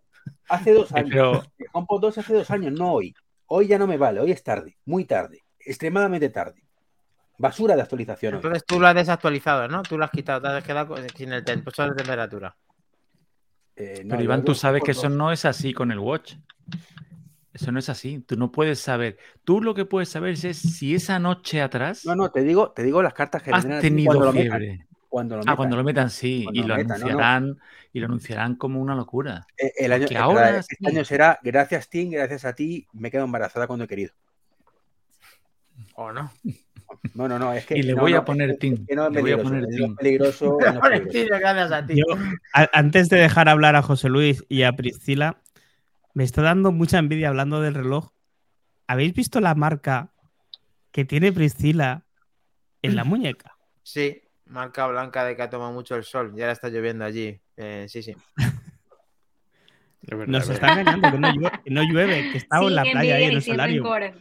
S6: Hace dos años.
S2: pero-
S6: El HomePod 2 hace dos años, no hoy. Hoy ya no me vale, hoy es tarde, muy tarde, extremadamente tarde. Basura de actualización hoy.
S1: Entonces tú lo has desactualizado, ¿no? Tú lo has quitado, te has quedado sin el temperatura de temperatura.
S6: Eh, no,
S2: Pero Iván, tú sabes que eso no es así con el Watch. Eso no es así. Tú no puedes saber. Tú lo que puedes saber es si esa noche atrás
S6: No, no, te digo, te digo las cartas que
S2: has tenido
S6: cuando lo metan,
S2: fiebre.
S6: Cuando lo
S2: Ah,
S6: metan.
S2: cuando lo metan, sí.
S6: Cuando
S2: y
S6: lo
S2: lo
S6: metan, no, no.
S2: anunciarán y lo anunciarán como una locura.
S6: Eh, El año,
S2: Que ahora
S6: este
S2: sí.
S6: año será gracias Tim, gracias a ti, me he quedado embarazada cuando he querido.
S1: ¿O no?
S6: No, no, no, es que
S2: Y le
S6: no,
S2: voy
S6: no,
S2: a poner
S6: es-
S2: Tim.
S6: es que no es
S2: Le voy a poner Tim.
S6: peligroso,
S1: gracias a ti.
S3: Yo, a- antes de dejar hablar a José Luis y a Priscila, me está dando mucha envidia hablando del reloj. ¿Habéis visto la marca que tiene Priscila en la muñeca?
S1: Sí, marca blanca de que ha tomado mucho el sol y ahora está lloviendo allí. Eh, sí, sí.
S4: Verdad,
S3: Nos
S4: es
S3: está engañando, que no llueve, que no llueve, que está en la playa ahí en el
S7: sin
S3: solarium.
S7: rencores.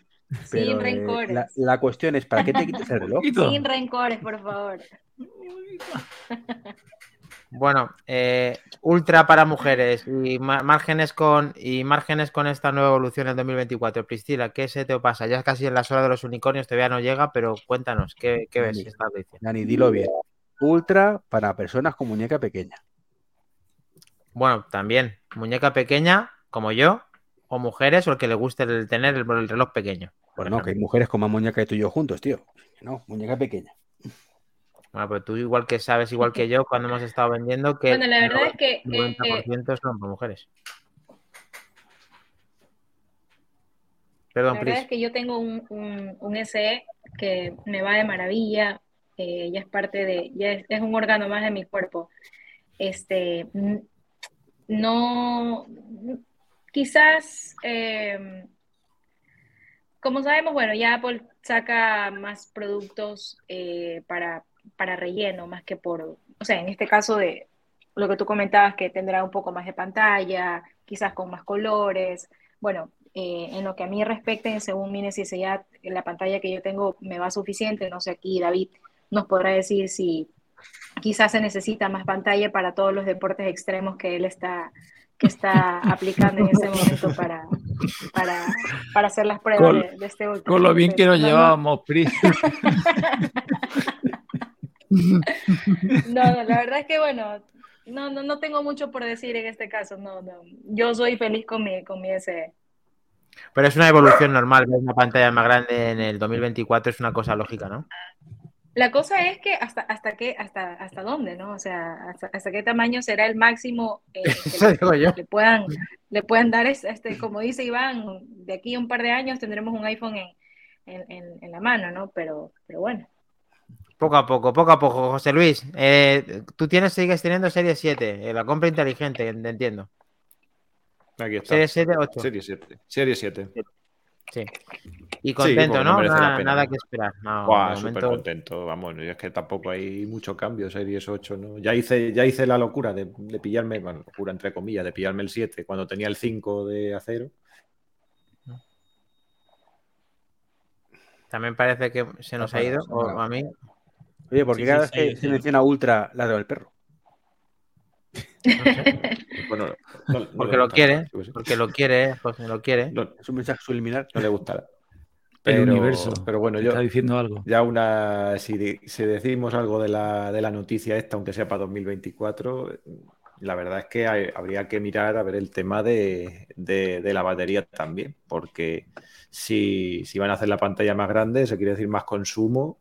S6: Pero,
S7: sin
S6: eh,
S7: rencores.
S6: la, la cuestión es, ¿para qué te quitas el reloj?
S7: Sin rencores, por favor.
S1: Bueno, eh, ultra para mujeres y márgenes con y márgenes con esta nueva evolución en 2024. Priscila, ¿qué se te pasa? Ya casi en la hora de los unicornios todavía no llega, pero cuéntanos, ¿qué, qué ves?
S6: Dani.
S1: ¿Qué estás diciendo?
S6: Dani, dilo bien. Ultra para personas con muñeca pequeña.
S1: Bueno, también muñeca pequeña, como yo, o mujeres, o el que le guste el tener el, el reloj pequeño. por
S6: Pues no, que hay mujeres con más muñeca que tú y yo juntos, tío. No, muñeca pequeña.
S1: Bueno, pero tú igual que sabes, igual que yo, cuando hemos estado vendiendo, que
S7: Bueno, la
S1: el
S7: verdad es que eh,
S1: 90% son para mujeres.
S7: La
S1: Perdón,
S7: verdad
S1: Pris.
S7: es que yo tengo un, un, un SE que me va de maravilla, eh, ya es parte de, ya es, es un órgano más de mi cuerpo. Este, no, quizás, eh, como sabemos, bueno, ya Apple saca más productos eh, para, para relleno, más que por, o sea, en este caso de lo que tú comentabas, que tendrá un poco más de pantalla, quizás con más colores. Bueno, eh, en lo que a mí respecta, según mi necesidad, la pantalla que yo tengo me va suficiente. No sé, aquí David nos podrá decir si quizás se necesita más pantalla para todos los deportes extremos que él está, que está aplicando en ese momento para, para, para hacer las pruebas
S2: Con-
S7: de, de este ultra.
S2: Con lo bien que nos
S7: no,
S2: llevábamos, Pris.
S7: No, no, la verdad es que bueno, no, no, no tengo mucho por decir en este caso. No, no. Yo soy feliz con mi, con mi SE.
S1: Pero es una evolución normal, ver una pantalla más grande en el 2024 es una cosa lógica, ¿no?
S7: La cosa es que hasta, hasta qué, hasta, hasta dónde, ¿no? O sea, hasta, hasta qué tamaño será el máximo eh, que le,
S1: yo.
S7: le puedan, le puedan dar, es- este, como dice Iván, de aquí a un par de años tendremos un iPhone en, en, en- en la mano, ¿no? Pero, pero bueno.
S1: Poco a poco, poco a poco. José Luis, eh, tú tienes, sigues teniendo Serie 7, eh, la compra inteligente, en- entiendo.
S4: Aquí está.
S1: Serie 7, 8.
S4: Serie 7. Serie 7.
S1: Sí. Y contento,
S4: porque no
S1: Nada, nada que esperar. No,
S4: Buah,
S1: de
S4: súper
S1: momento-
S4: contento, vamos, es que tampoco hay mucho cambio, Series 8, ¿no? Ya hice, ya hice la locura de, de pillarme, bueno, locura entre comillas, de pillarme el 7 cuando tenía el 5 de acero.
S1: También parece que se nos ha ido, o a mí.
S6: Oye, porque
S3: Sí,
S6: cada
S3: sí,
S6: vez
S3: sí,
S6: que
S3: sí.
S6: se menciona Ultra, la del perro.
S1: no sé,
S4: Bueno, no- no
S1: porque lo quiere, porque lo quiere, José, lo quiere.
S6: Es un mensaje subliminal.
S4: no le gustará.
S2: El
S4: Pero-
S2: universo.
S4: Pero bueno, yo,
S2: está diciendo algo.
S4: Ya una, si, de- si decimos algo de la, de la noticia esta, aunque sea para 2024, la verdad es que hay- habría que mirar a ver el tema de, de- de la batería también, porque si, si van a hacer la pantalla más grande, eso quiere decir más consumo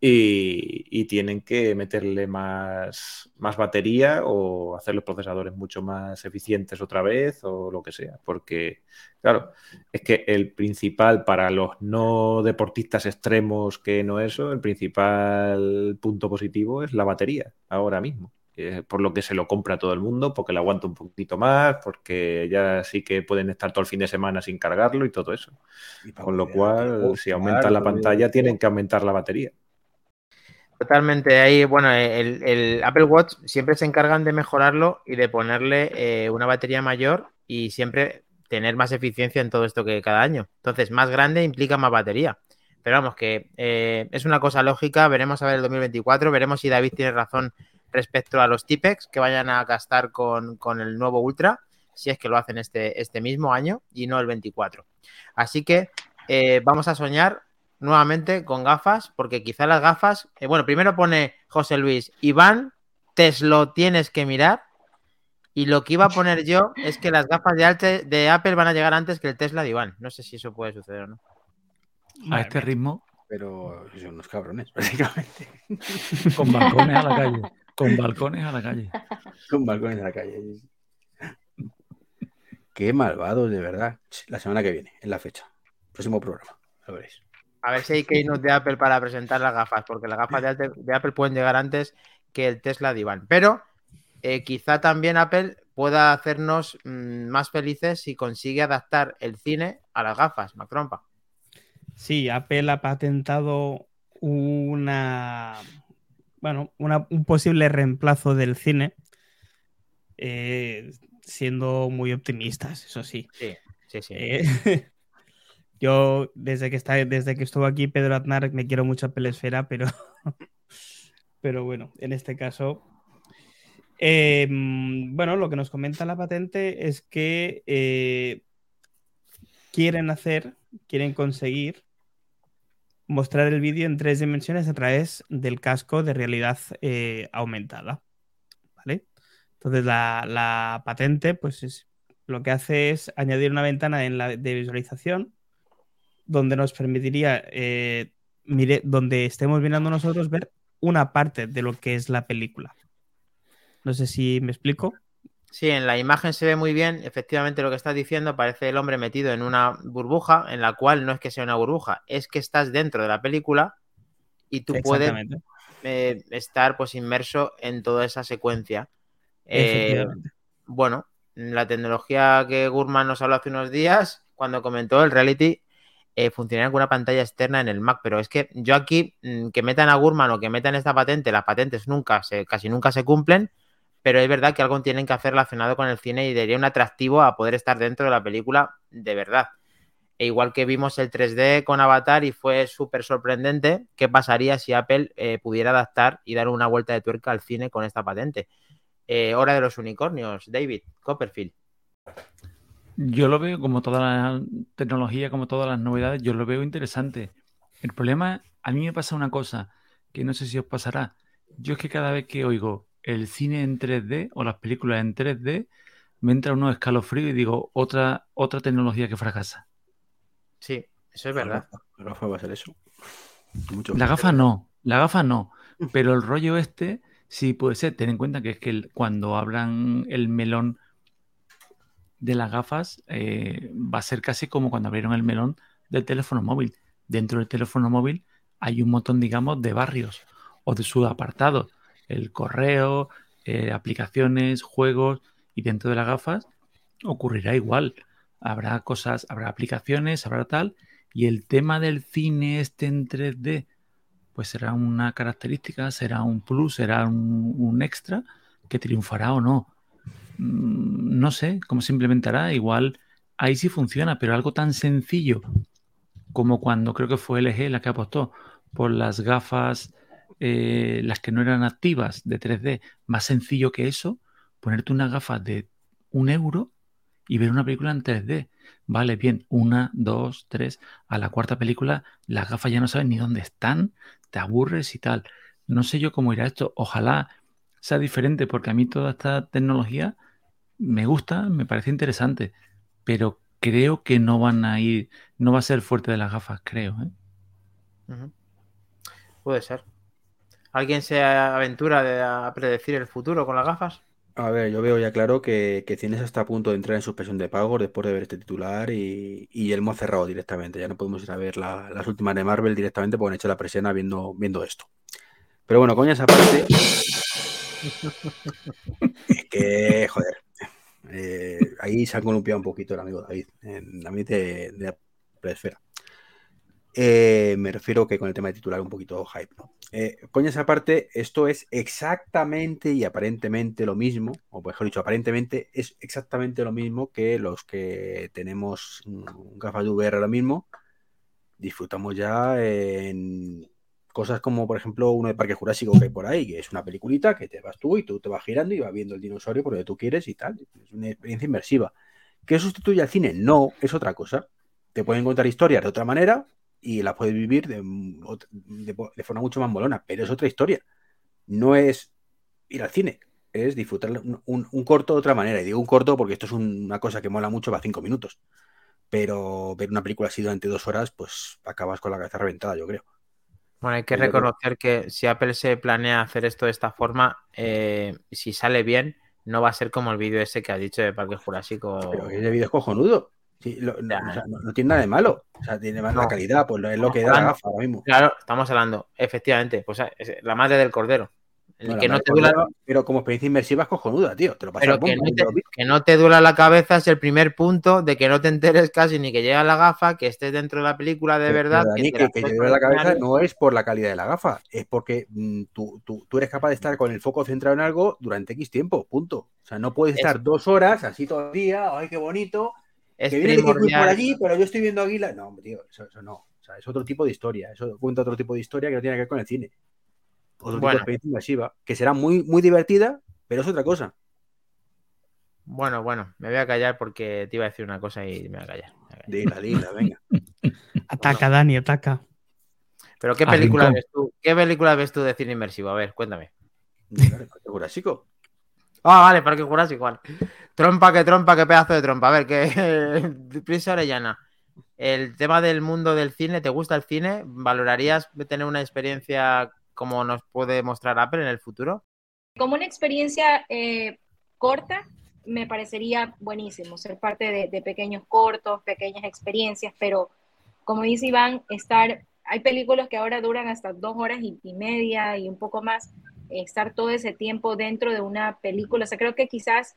S4: y, y tienen que meterle más, más batería o hacer los procesadores mucho más eficientes otra vez o lo que sea, porque claro, es que el principal para los no deportistas extremos que no eso, el principal punto positivo es la batería ahora mismo. Eh, por lo que se lo compra todo el mundo, porque le aguanta un poquito más, porque ya sí que pueden estar todo el fin de semana sin cargarlo y todo eso.
S6: Y
S4: Con lo cual, si aumentan la pantalla, tienen que aumentar la batería.
S1: Totalmente, ahí, bueno, el, Apple Watch siempre se encargan de mejorarlo y de ponerle eh, una batería mayor y siempre tener más eficiencia en todo esto que cada año. Entonces, más grande implica más batería. Pero vamos, que eh, es una cosa lógica, veremos a ver el 2024, veremos si David tiene razón respecto a los Tipex que vayan a gastar con, con el nuevo Ultra, si es que lo hacen este, este mismo año y no el 24. Así que eh, vamos a soñar nuevamente con gafas, porque quizá las gafas, eh, bueno, primero pone José Luis, Iván, te lo tienes que mirar. Y lo que iba a poner yo es que las gafas de, Alte- de Apple van a llegar antes que el Tesla de Iván. No sé si eso puede suceder o no.
S2: A este ritmo,
S6: Pero son unos cabrones, básicamente.
S2: con balcones a la calle. Con balcones a la calle.
S6: Con balcones en la calle. Qué malvados, de verdad. La semana que viene, en la fecha. Próximo programa, lo veréis.
S1: A ver si hay keynote de Apple para presentar las gafas, porque las gafas de, Apple pueden llegar antes que el Tesla de Iván. Pero eh, quizá también Apple pueda hacernos mm, más felices si consigue adaptar el cine a las gafas, Macrompa.
S3: Sí, Apple ha patentado una, bueno, una- un posible reemplazo del cine, eh, siendo muy optimistas, eso sí.
S1: Sí, sí, sí.
S3: Eh, yo, desde que, está, desde que estuvo aquí Pedro Aznar, me quiero mucho a Pelesfera, pero, pero bueno, en este caso. eh, bueno, lo que nos comenta la patente es que eh, quieren hacer, quieren conseguir mostrar el vídeo en tres dimensiones a través del casco de realidad eh, aumentada. ¿Vale? Entonces la, patente, pues es, lo que hace es añadir una ventana de visualización donde nos permitiría, eh, mire, donde estemos mirando nosotros, ver una parte de lo que es la película. No sé si me explico.
S1: Sí, en la imagen se ve muy bien, efectivamente lo que estás diciendo, parece el hombre metido en una burbuja, en la cual no es que sea una burbuja, es que estás dentro de la película y tú puedes eh, estar pues inmerso en toda esa secuencia. Eh, bueno, la tecnología que Gurman nos habló hace unos días, cuando comentó el reality, eh, con una pantalla externa en el Mac, pero es que yo aquí, mm, que metan a Gurman o que metan esta patente, las patentes nunca se, casi nunca se cumplen, pero es verdad que algo tienen que hacer relacionado con el cine y daría un atractivo a poder estar dentro de la película de verdad. E igual que vimos el 3D con Avatar y fue súper sorprendente, ¿qué pasaría si Apple eh, pudiera adaptar y dar una vuelta de tuerca al cine con esta patente? Eh, hora de los unicornios, David Copperfield.
S2: Yo lo veo como toda la tecnología, como todas las novedades, yo lo veo interesante. El problema, a mí me pasa una cosa que no sé si os pasará. Yo es que cada vez que oigo el cine en 3D o las películas en 3D, me entra unos escalofríos y digo, otra, otra tecnología que fracasa.
S1: Sí, eso es verdad.
S6: La gafa va a ser eso. Mucho
S2: La gafa no, la gafa no, pero el rollo este sí puede ser. Ten en cuenta que es que el- cuando abran el melón de las gafas, eh, va a ser casi como cuando abrieron el melón del teléfono móvil. Dentro del teléfono móvil hay un montón, digamos, de barrios o de subapartados. El correo, eh, aplicaciones, juegos, y dentro de las gafas ocurrirá igual. Habrá cosas, habrá aplicaciones, habrá tal, y el tema del cine este en 3D, pues será una característica, será un plus, será un, un extra que triunfará o no. Mm, No sé cómo se implementará, igual ahí sí funciona, pero algo tan sencillo como cuando creo que fue LG la que apostó por las gafas, eh, las que no eran activas de 3D, más sencillo que eso, ponerte unas gafas de un euro y ver una película en 3D. Vale, bien, una, dos, tres. A la cuarta película, las gafas ya no saben ni dónde están, te aburres y tal. No sé yo cómo irá esto. Ojalá sea diferente, porque a mí toda esta tecnología me gusta, me parece interesante, pero creo que no van a ir, no va a ser fuerte de las gafas, creo. ¿eh?
S1: Puede ser. ¿Alguien se aventura de- a predecir el futuro con las gafas?
S6: A ver, yo veo ya claro que, que Cines está a punto de entrar en suspensión de pagos después de ver este titular y, y Elmo ha cerrado directamente. Ya no podemos ir a ver la- las últimas de Marvel directamente porque han hecho la presión viendo, viendo esto. Pero bueno, coñas aparte. es que, joder. Eh, ahí se ha columpiado un poquito el amigo David, en David de, de la esfera. Eh, me refiero que con el tema de titular un poquito hype, ¿no? Eh, coñas aparte, esto es exactamente y aparentemente lo mismo, o mejor dicho, aparentemente es exactamente lo mismo que los que tenemos mm, gafas de VR ahora mismo. Disfrutamos ya en cosas como, por ejemplo, uno de Parque Jurásico que hay por ahí, que es una peliculita que te vas tú y tú te vas girando y vas viendo el dinosaurio por donde tú quieres y tal. Es una experiencia inmersiva. ¿Qué sustituye al cine? No, es otra cosa. Te pueden contar historias de otra manera y la puedes vivir de, forma mucho más molona, pero es otra historia. No es ir al cine, es disfrutar un, corto de otra manera. Y digo un corto porque esto es un- una cosa que mola mucho para cinco minutos. Pero ver una película así durante dos horas, pues acabas con la cabeza reventada, yo creo.
S1: Bueno, hay que reconocer que si Apple se planea hacer esto de esta forma, eh, si sale bien, no va a ser como el vídeo ese que has dicho de Parque Jurásico.
S6: Pero ese vídeo es cojonudo. Sí, lo- no,
S1: Ya.
S6: o sea, no- no tiene nada de malo. O sea, tiene más la
S1: No.
S6: calidad, pues es lo que da ahora mismo.
S1: Claro, estamos hablando, efectivamente, pues es la madre del cordero. El
S6: Bueno,
S1: que
S6: la
S1: no
S6: de
S1: te duela,
S6: Cordero, Pero como experiencia inmersiva es cojonuda, tío. Te lo pasas
S1: pero
S6: bomba,
S1: que no te, que no duela la cabeza es el primer punto de que no te enteres casi ni que llega la gafa, que estés dentro de la película de
S6: Pero,
S1: verdad.
S6: pero, Dani,
S1: te
S6: que, que te
S1: puedes
S6: duele la cabeza no es por la calidad de la gafa, es porque mm, tú, tú- tú eres capaz de estar con el foco centrado en algo durante X tiempo, punto. O sea, no puedes
S1: Es-
S6: estar dos horas así todo el día, ay, qué bonito,
S1: Es
S6: que viene por allí, pero yo estoy viendo Águila. No, tío, eso, eso no. O sea, es otro tipo de historia, eso cuenta otro tipo de historia que no tiene que ver con el cine. Otro tipo de
S1: Bueno.
S6: experiencia inmersiva, que será muy, muy divertida, pero es otra cosa.
S1: Bueno, bueno, me voy a callar porque te iba a decir una cosa y me voy a callar. me voy a callar.
S6: Dila, dila, venga.
S3: Ataca, Dani, ataca.
S1: Pero ¿qué película ves tú? ¿Qué película ves tú de cine inmersivo? A ver, cuéntame.
S6: Parque Jurásico.
S1: Ah, vale, Parque Jurásico, igual. Trompa, que trompa, qué pedazo de trompa. A ver, que Prisa Orellana. El tema del mundo del cine, ¿te gusta el cine? ¿Valorarías tener una experiencia como nos puede mostrar Apple en el futuro?
S7: Como una experiencia eh, corta, me parecería buenísimo ser parte de, de pequeños cortos, pequeñas experiencias, pero como dice Iván, estar, hay películas que ahora duran hasta dos horas y, y media y un poco más, estar todo ese tiempo dentro de una película, o sea, creo que quizás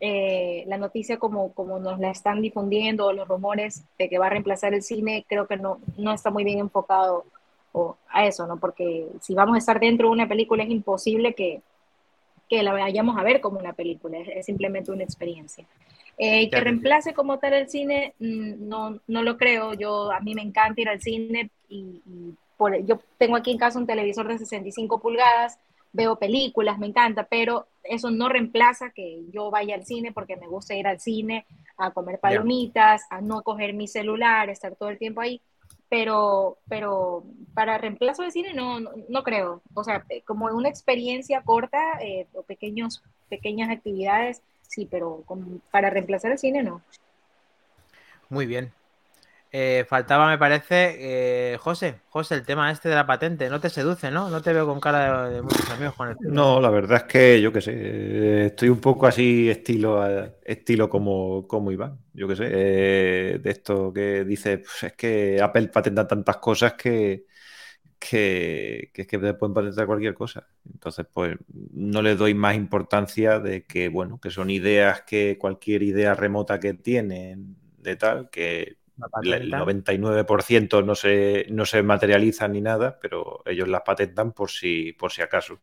S7: eh, la noticia como, como nos la están difundiendo, los rumores de que va a reemplazar el cine, creo que no, no está muy bien enfocado o a eso, ¿no? Porque si vamos a estar dentro de una película es imposible que, que la vayamos a ver como una película, es, es simplemente una experiencia. Eh, que reemplace como tal el cine, mm, no, no lo creo. Yo, a mí me encanta ir al cine y, y por, yo tengo aquí en casa un televisor de 65 pulgadas, veo películas, me encanta, pero eso no reemplaza que yo vaya al cine porque me gusta ir al cine a comer palomitas, a no coger mi celular, estar todo el tiempo ahí pero, pero para reemplazo de cine no, no, no creo. O sea, eh, como una experiencia corta eh, o pequeños, pequeñas actividades, sí, pero como para reemplazar el cine no.
S1: Muy bien. Eh, faltaba, me parece, eh, José. José, el tema este de la patente. No te seduce, ¿no? No te veo con cara de, muchos amigos con el tema.
S4: No, la verdad es que yo qué sé, eh, estoy un poco así estilo, estilo como, como Iván, yo qué sé, eh, de esto que dice, pues es que Apple patenta tantas cosas que, que, que es que pueden patentar cualquier cosa. Entonces, pues no le doy más importancia de que, bueno, que son ideas que cualquier idea remota que tienen de tal, que el
S1: patentan.
S4: 99% no se, no se materializan ni nada, pero ellos las patentan por si, por si acaso.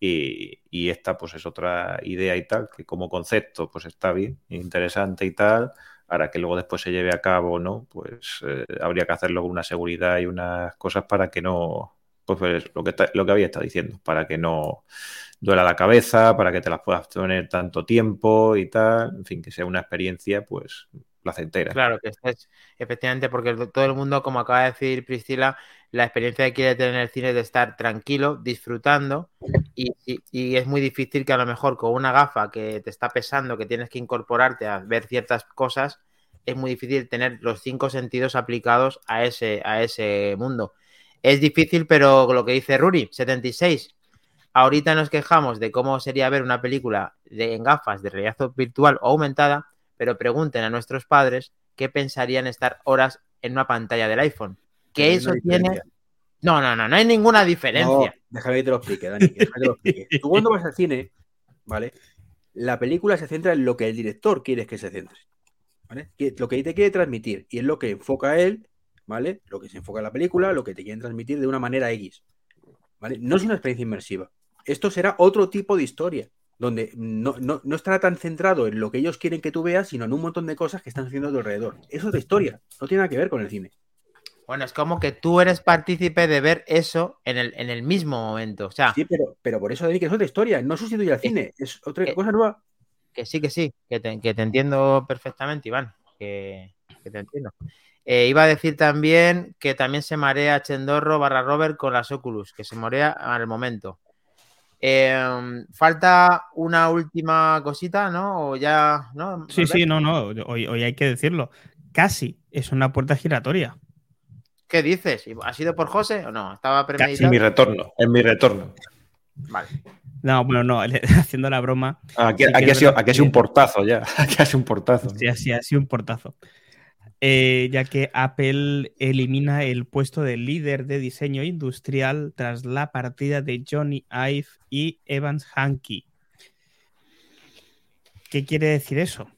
S4: Y, y esta pues es otra idea y tal, que como concepto pues está bien, interesante y tal. Para que luego después se lleve a cabo, ¿no? Pues eh, habría que hacerlo con una seguridad y unas cosas para que no, pues, pues, lo que, ta- lo que había estado diciendo, para que no duela la cabeza, para que te las puedas tener tanto tiempo y tal, en fin, que sea una experiencia, pues, placentera.
S1: Claro, que estés, efectivamente, porque todo el mundo, como acaba de decir Priscila, la experiencia que quiere tener en el cine es de estar tranquilo, disfrutando, y es muy difícil que a lo mejor con una gafa que te está pesando, que tienes que incorporarte a ver ciertas cosas, es muy difícil tener los cinco sentidos aplicados a ese, a ese mundo. Es difícil, pero lo que dice Ruri, 76. Ahorita nos quejamos de cómo sería ver una película de, en gafas de realidad virtual o aumentada, pero pregunten a nuestros padres qué pensarían estar horas en una pantalla del iPhone. Que eso tiene. No, no, no, no hay ninguna
S6: No,
S1: diferencia.
S6: déjame que te lo explique, Dani. que te lo explique. Tú cuando vas al cine, ¿vale? La película se centra en lo que el director quiere que se centre. ¿Vale? Lo que te quiere transmitir. Y es lo que enfoca él, ¿vale? Lo que se enfoca en la película, lo que te quieren transmitir de una manera X. ¿Vale? No es una experiencia inmersiva. Esto será otro tipo de historia. Donde no, no- no estará tan centrado en lo que ellos quieren que tú veas, sino en un montón de cosas que están haciendo a tu alrededor. Es otra historia. No tiene nada que ver con el cine.
S1: Bueno, es como que tú eres partícipe de ver eso en el, en el mismo momento. O sea,
S6: Sí, pero, pero por eso, que es otra historia. No sustituye al cine. Es otra
S1: eh,
S6: cosa nueva.
S1: que sí, que sí, que te, que te entiendo perfectamente, Iván, que, que te entiendo. Eh, iba a decir también que también se marea Chendorro barra Robert con las Oculus, que se marea al momento. Eh, falta una última cosita, ¿no? O ya, ¿no?
S3: Sí, sí, no, no, hoy, hoy hay que decirlo. Casi es una puerta giratoria.
S1: ¿Qué dices? ¿Ha sido por José o no? ¿Estaba
S4: En
S1: premeditado?
S4: mi retorno, en mi retorno.
S1: Vale.
S3: No, bueno, no, haciendo la broma,
S4: Aquí,
S3: Sí que
S4: aquí
S3: es
S4: ha sido, aquí ha sido un portazo ya. Aquí ha sido un portazo.
S3: sí, así ha sido un portazo. Eh, ya que Apple elimina el puesto de líder de diseño industrial tras la partida de Johnny Ive y Evans Hankey. ¿Qué quiere decir eso?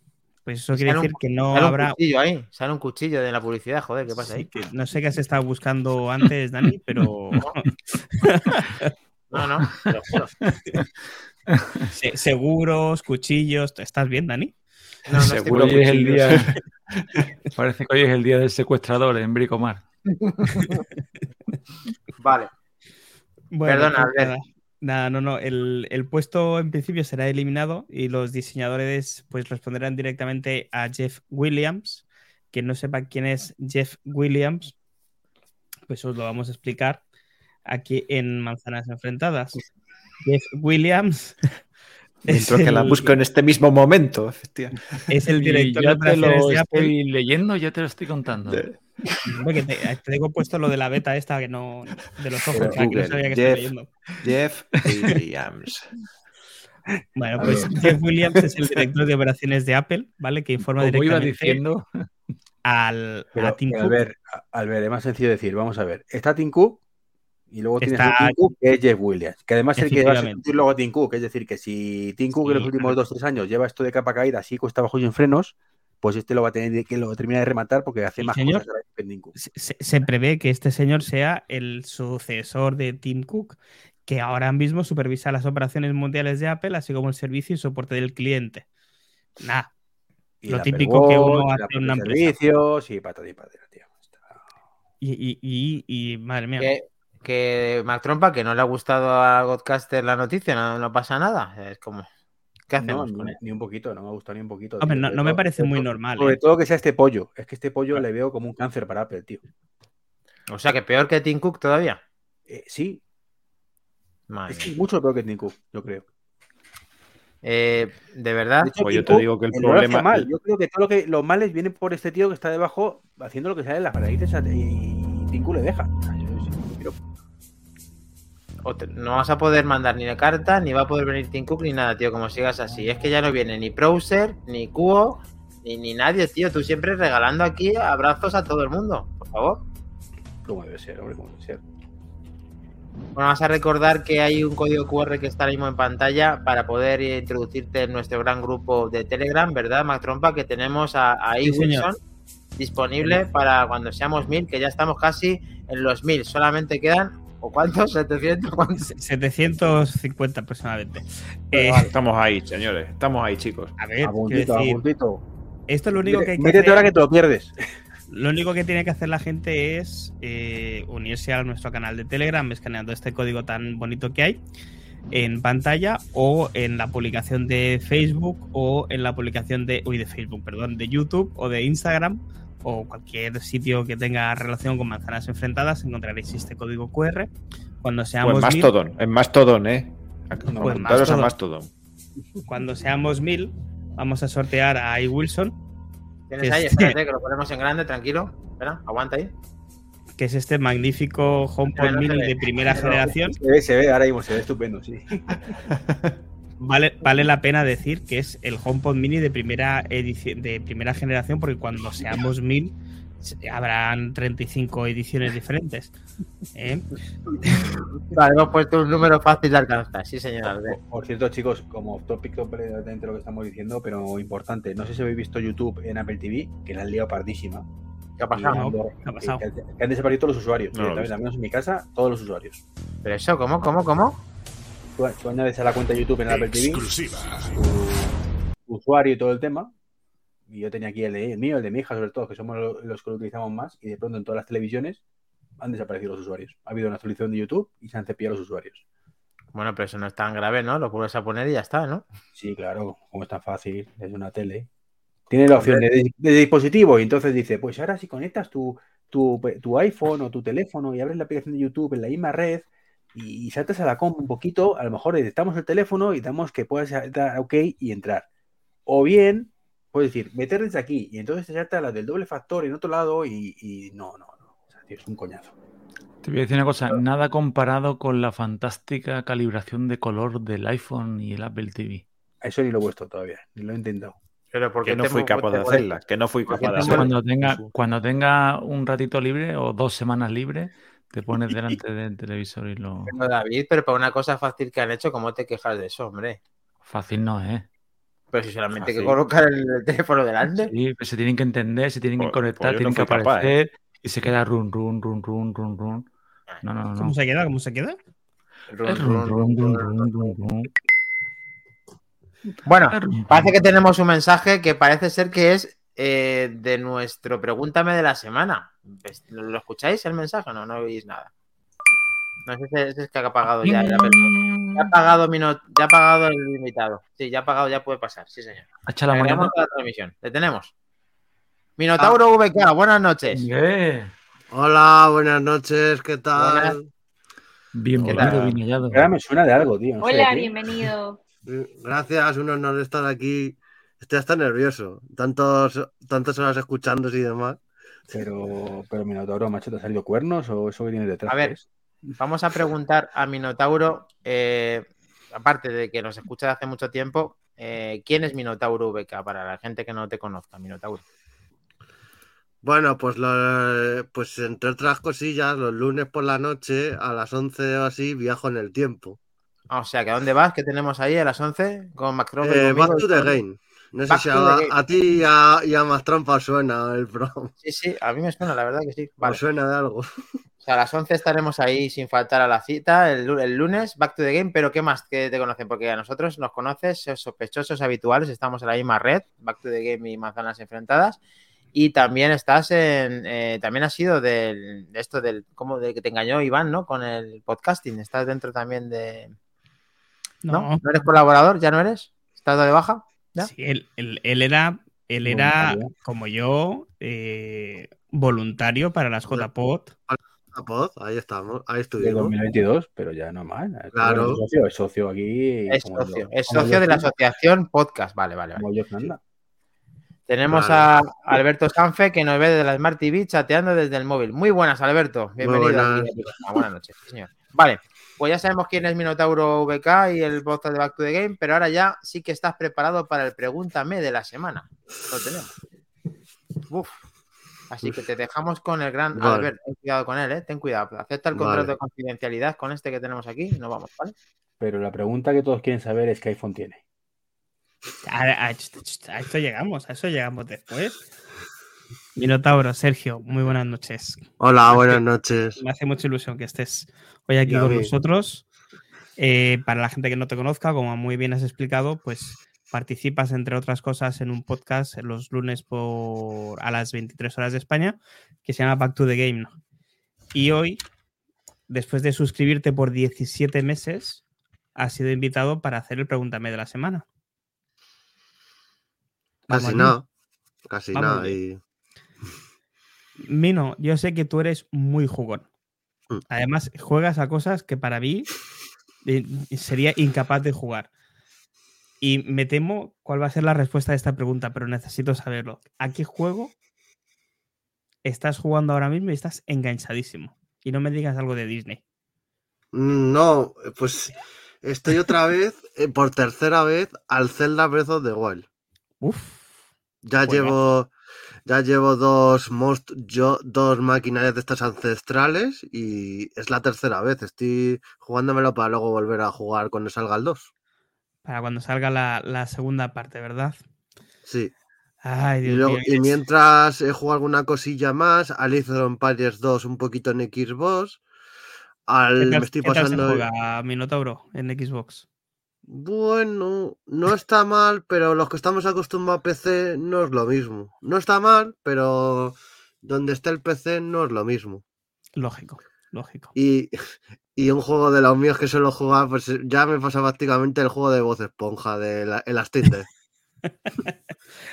S3: Pues eso quiere
S1: un-
S3: decir que no
S1: Sale un
S3: habrá.
S1: cuchillo ahí, sale un cuchillo de la publicidad, joder, ¿qué pasa
S3: Sí,
S1: ahí?
S3: que no sé qué has estado buscando antes, Dani, pero
S1: No, no, te lo juro.
S3: se- seguros, cuchillos. ¿Estás bien, Dani?
S1: No, no estoy
S4: Seguro
S2: Hoy es el día. Parece que hoy es el día del secuestrador en Bricomar.
S1: Vale.
S3: Bueno,
S1: Perdona,
S3: pues nada, no, no. El, el puesto en principio será eliminado y los diseñadores pues responderán directamente a Jeff Williams. Quien no sepa quién es Jeff Williams, pues os lo vamos a explicar aquí en Manzanas Enfrentadas. Jeff Williams es
S4: Dentro que la busco en este mismo momento, efectivamente.
S3: es el
S2: Y
S3: director de
S2: ya te
S3: operaciones
S2: lo
S3: de Apple.
S2: estoy leyendo, ya te lo estoy contando.
S4: De-
S3: te, te tengo puesto lo de la beta esta que no de los ojos, que no sabía que
S4: Jeff.
S3: estaba leyendo.
S4: Jeff Williams.
S3: Bueno, pues Jeff Williams es el director de operaciones de Apple, ¿vale? Que informa
S2: Como iba
S3: directamente
S2: diciendo,
S3: al,
S6: Pero,
S3: a Tim Cook.
S6: A- Albert, es más sencillo decir, vamos a ver, está Tim Cook y luego tienes
S3: Está-
S6: a Tim Cook, que es Jeff Williams, que además es el que va a sustituir luego a Tim Cook, es decir, que si Tim Cook en los últimos dos o tres años lleva esto de capa caída así cuesta abajo y en frenos, pues este lo va a tener que lo termina de rematar porque hace más
S3: señor.
S6: cosas que Tim Cook.
S3: Se, se- se prevé que este señor sea el sucesor de Tim Cook, que ahora mismo supervisa las operaciones mundiales de Apple, así como el servicio y soporte del cliente. Nada,
S6: Y
S3: Lo típico que uno hace en una empresa.
S6: servicios y patata y tío. Está-
S3: y, y, y- y, madre mía.
S1: Que, que Mac Trompa, que no le ha gustado a Godcaster la noticia, no, no pasa nada. Es como, ¿qué
S6: No,
S1: hacemos con
S6: ni, un poquito, no me ha gustado ni un poquito.
S3: Hombre,
S6: tío.
S3: no, no me parece muy normal.
S6: Sobre
S3: ¿eh?
S6: todo que sea este pollo. Es que este pollo le veo como un cáncer para Apple, tío.
S1: O sea, que peor que Tim Cook todavía.
S6: Eh, sí,
S1: Madre
S6: es que
S1: mía.
S6: mucho peor que Tim Cook, yo creo.
S1: Eh, de verdad,
S6: De hecho,
S4: Pues yo te digo que el
S6: no
S4: problema-
S6: mal. Yo creo que todo lo que los males vienen por este tío que está debajo haciendo lo que sale en las narices a- y, y Tim Cook le deja.
S1: No vas a poder mandar ni la carta, ni va a poder venir Tim Cook, ni nada, tío, como sigas así. Es que ya no viene ni Browser, ni Cuo, ni, ni nadie, tío. Tú siempre regalando aquí abrazos a todo el mundo, por favor.
S6: Como debe ser, hombre, como debe ser.
S1: Bueno, vas a recordar que hay un código QR que está ahora mismo en pantalla para poder introducirte en nuestro gran grupo de Telegram, ¿verdad, Mac Trompa? Que tenemos a, a
S3: Sí,
S1: I.
S3: señor.
S1: Wilson disponible para cuando seamos mil, que ya estamos casi en los mil. Solamente quedan, ¿o cuántos? ¿700? ¿Cuántos?
S3: 750 aproximadamente. Eh,
S4: Estamos ahí, señores. Estamos ahí, chicos.
S3: a ver,
S6: A puntito.
S3: Esto es lo único que hay que
S6: Métete
S3: hacer.
S6: ahora que te lo pierdes.
S3: Lo único que tiene que hacer la gente es eh, unirse a nuestro canal de Telegram, escaneando este código tan bonito que hay en pantalla o en la publicación de Facebook o en la publicación de, uy, de Facebook, perdón, de YouTube o de Instagram o cualquier sitio que tenga relación con manzanas enfrentadas, encontraréis este código QR. Cuando
S4: O
S3: seamos
S4: en
S3: mil,
S4: Mastodon, en Mastodon, ¿eh?
S3: en
S4: a
S3: Mastodon.
S4: Mastodon.
S3: cuando seamos mil, vamos a sortear a I. Wilson,
S1: Tienes
S3: Que
S1: ahí,
S3: este-
S1: espérate, que lo ponemos en grande, tranquilo. Espera, aguanta ahí.
S3: que es este magnífico HomePod
S1: no
S3: Mini de primera
S1: No.
S3: generación.
S6: Se ve, se ve, ahora mismo se ve estupendo, sí.
S3: Vale, vale la pena decir que es el HomePod Mini de primera edición, de primera generación, porque cuando seamos mil habrán 35 ediciones diferentes. ¿eh?
S1: Vale, hemos puesto un número fácil de alcanzar. Sí, señor.
S6: Por, por cierto, chicos, como topic completamente lo que estamos diciendo, pero importante, no sé si habéis visto YouTube en Apple TV, que la han liado pardísima.
S1: ¿Qué ha pasado?
S3: No,
S6: Que-
S3: ¿qué ha pasado?
S6: Que, que han desaparecido todos los usuarios.
S4: No visto.
S6: al menos en mi casa, todos los usuarios.
S1: ¿Pero eso cómo, cómo, cómo?
S6: Tú, tú añades a la cuenta de YouTube en Apple TV,
S5: Exclusiva.
S6: usuario y todo el tema. Y yo tenía aquí el, de- el mío, el de mi hija, sobre todo, que somos lo- los que lo utilizamos más. Y de pronto en todas las televisiones han desaparecido los usuarios. Ha habido una actualización de YouTube y se han cepillado los usuarios.
S1: Bueno, pero eso no es tan grave, ¿no? Lo vuelves a poner y ya está, ¿no?
S6: Sí, claro, como es tan fácil, es una tele. Tiene la opción de, de dispositivo y entonces dice, pues ahora si conectas tu, tu, tu iPhone o tu teléfono y abres la aplicación de YouTube en la misma red y, saltas a la comp un poquito, a lo mejor detectamos el teléfono y damos que puedas dar OK y entrar. O bien, puedes decir, meter desde aquí y entonces te salta la del doble factor en otro lado y, y no, no, no. O sea, tío, es un coñazo.
S2: Te voy a decir una cosa, nada comparado con la fantástica calibración de color del iPhone y el Apple TV.
S6: A eso ni lo he puesto todavía, ni lo he intentado.
S1: Pero porque
S4: Que no fui capaz de hacerla. Que no fui capaz de hacerla.
S2: cuando tenga, cuando tenga un ratito libre o dos semanas libres, te pones delante del televisor y lo...
S1: Pero, David, pero para una cosa fácil que han hecho, ¿cómo te quejas de eso, hombre?
S2: Fácil no es.
S1: Pero si solamente hay que colocar el, el teléfono delante.
S2: Sí, pero se tienen que entender, se tienen que
S4: Pues-
S2: conectar,
S4: pues no
S2: tienen que
S4: capaz, ¿eh?
S2: aparecer y se queda run, run, run, run, run, run. No, no, no.
S3: ¿Cómo se queda? ¿Cómo se queda?
S1: Run, run,
S2: run, run,
S1: run,
S2: run,
S1: run.
S2: run, run, run.
S1: Bueno, parece que tenemos un mensaje que parece ser que es eh, de nuestro Pregúntame de la semana. ¿Ves- ¿Lo escucháis el mensaje o no? No oís nada. No sé si es, es que ha apagado ya. Ya, ya ha apagado, mi no- ya ha apagado el invitado. Sí, ya ha apagado, ya puede pasar. Sí, señor.
S2: La
S1: la transmisión. Le tenemos. Minotauro VK, buenas noches.
S2: Eh,
S8: Hola, buenas noches, ¿qué tal?
S1: Buenas.
S2: Bienvenido.
S6: Ahora me suena de algo, tío. no sé de
S7: Hola, bienvenido.
S8: Gracias, un honor estar aquí. Estoy hasta nervioso, tantos, tantas horas escuchando y demás.
S6: Pero, pero Minotauro, macho, ¿te ha salido cuernos o eso que tienes detrás?
S1: A ver.
S6: qué es?
S1: Vamos a preguntar a Minotauro, eh, aparte de que nos escucha de hace mucho tiempo, eh, ¿quién es Minotauro VK? Para la gente que no te conozca, Minotauro.
S8: Bueno, pues, lo- pues entre otras cosillas, los lunes por la noche a las 11 o así viajo en el tiempo.
S1: Ah, O sea, ¿que a dónde vas? ¿Qué tenemos ahí a las 11? Con Macron.
S8: Eh, back to the game. No sé
S1: Back
S8: si a, ti y a, y a más trampa os suena el programa.
S1: Sí, sí, a mí me suena, la verdad que sí. Vale.
S8: ¿Os suena de algo?
S1: O sea, a las 11 estaremos ahí sin faltar a la cita el, lu- el lunes, back to the game, pero ¿qué más que te conocen? Porque a nosotros nos conoces, sos sospechosos habituales, estamos en la misma red, back to the game y manzanas enfrentadas. Y también estás en, eh, también has sido del, de esto del, como de que te engañó Iván, ¿no? Con el podcasting, estás dentro también de... ¿No?
S3: No,
S1: ¿No eres colaborador? ¿Ya no eres? ¿Estás dado de baja? ¿Ya?
S3: Sí, él, él- él era, él era como yo, eh, voluntario para las JPOT.
S8: Pues, ahí estamos, ahí
S6: De
S8: estuvimos.
S6: 2022, pero ya no más.
S8: Claro.
S6: Es socio, es socio aquí.
S1: Es socio,
S6: yo-
S1: es socio de la asociación Podcast. Vale, vale, vale.
S6: Como yo.
S1: Tenemos
S8: Vale.
S1: a Alberto Sanfe que nos ve desde la Smart TV chateando desde el móvil. Muy buenas, Alberto. Bienvenido.
S8: buenas.
S1: Buenas noches, señor. Vale, pues ya sabemos quién es Minotauro VK y el podcast de Back to the Game, pero ahora ya sí que estás preparado para el Pregúntame de la semana. Lo tenemos. Uf. Así que te dejamos con el gran
S8: Vale.
S1: Albert. Ten cuidado con él, ¿eh? Ten cuidado. Acepta el
S8: Vale.
S1: contrato de confidencialidad con este que tenemos aquí y nos vamos, ¿vale?
S6: Pero la pregunta que todos quieren saber es qué iPhone tiene.
S3: A, a- a esto llegamos, a eso llegamos después. Minotauro, Sergio, muy buenas noches.
S8: Hola, buenas noches.
S3: Me hace mucha ilusión que estés hoy aquí con nosotros. Eh, para la gente que no te conozca, como muy bien has explicado, pues participas, entre otras cosas, en un podcast los lunes por, a las 23 horas de España que se llama Back to the Game. ¿no? Y hoy, después de suscribirte por 17 meses, has sido invitado para hacer el Pregúntame de la semana.
S8: Casi nada. Casi. Y...
S3: Mino, yo sé que tú eres muy jugón.
S8: Mm.
S3: Además, juegas a cosas que para mí eh, sería incapaz de jugar. Y me temo cuál va a ser la respuesta a esta pregunta, pero necesito saberlo. ¿A qué juego estás jugando ahora mismo y estás enganchadísimo? Y no me digas algo de Disney.
S8: No, pues estoy otra vez, eh, por tercera vez, al Zelda Breath of the Wild.
S3: Uf,
S8: Ya llevo, ya llevo dos, most, yo, dos maquinarias de estas ancestrales y es la tercera vez. Estoy jugándomelo para luego volver a jugar cuando salga el 2.
S3: para cuando salga la, la segunda parte, ¿verdad?
S8: Sí.
S3: Ay,
S8: Y,
S3: Dios
S8: luego-
S3: mío.
S8: y mientras he jugado alguna cosilla más, Alice of Empires 2 un poquito en Xbox. Al,
S3: ¿Qué tal-
S8: me estoy
S3: qué tal se
S8: pasando.
S3: juega Minotauro en Xbox?
S8: Bueno, no está mal, pero los que estamos acostumbrados a PC no es lo mismo. No está mal, pero donde está el PC no es lo mismo.
S3: Lógico, lógico.
S8: Y, y un juego de los míos que suelo jugar, pues ya me pasa prácticamente el juego de voz esponja de la, el.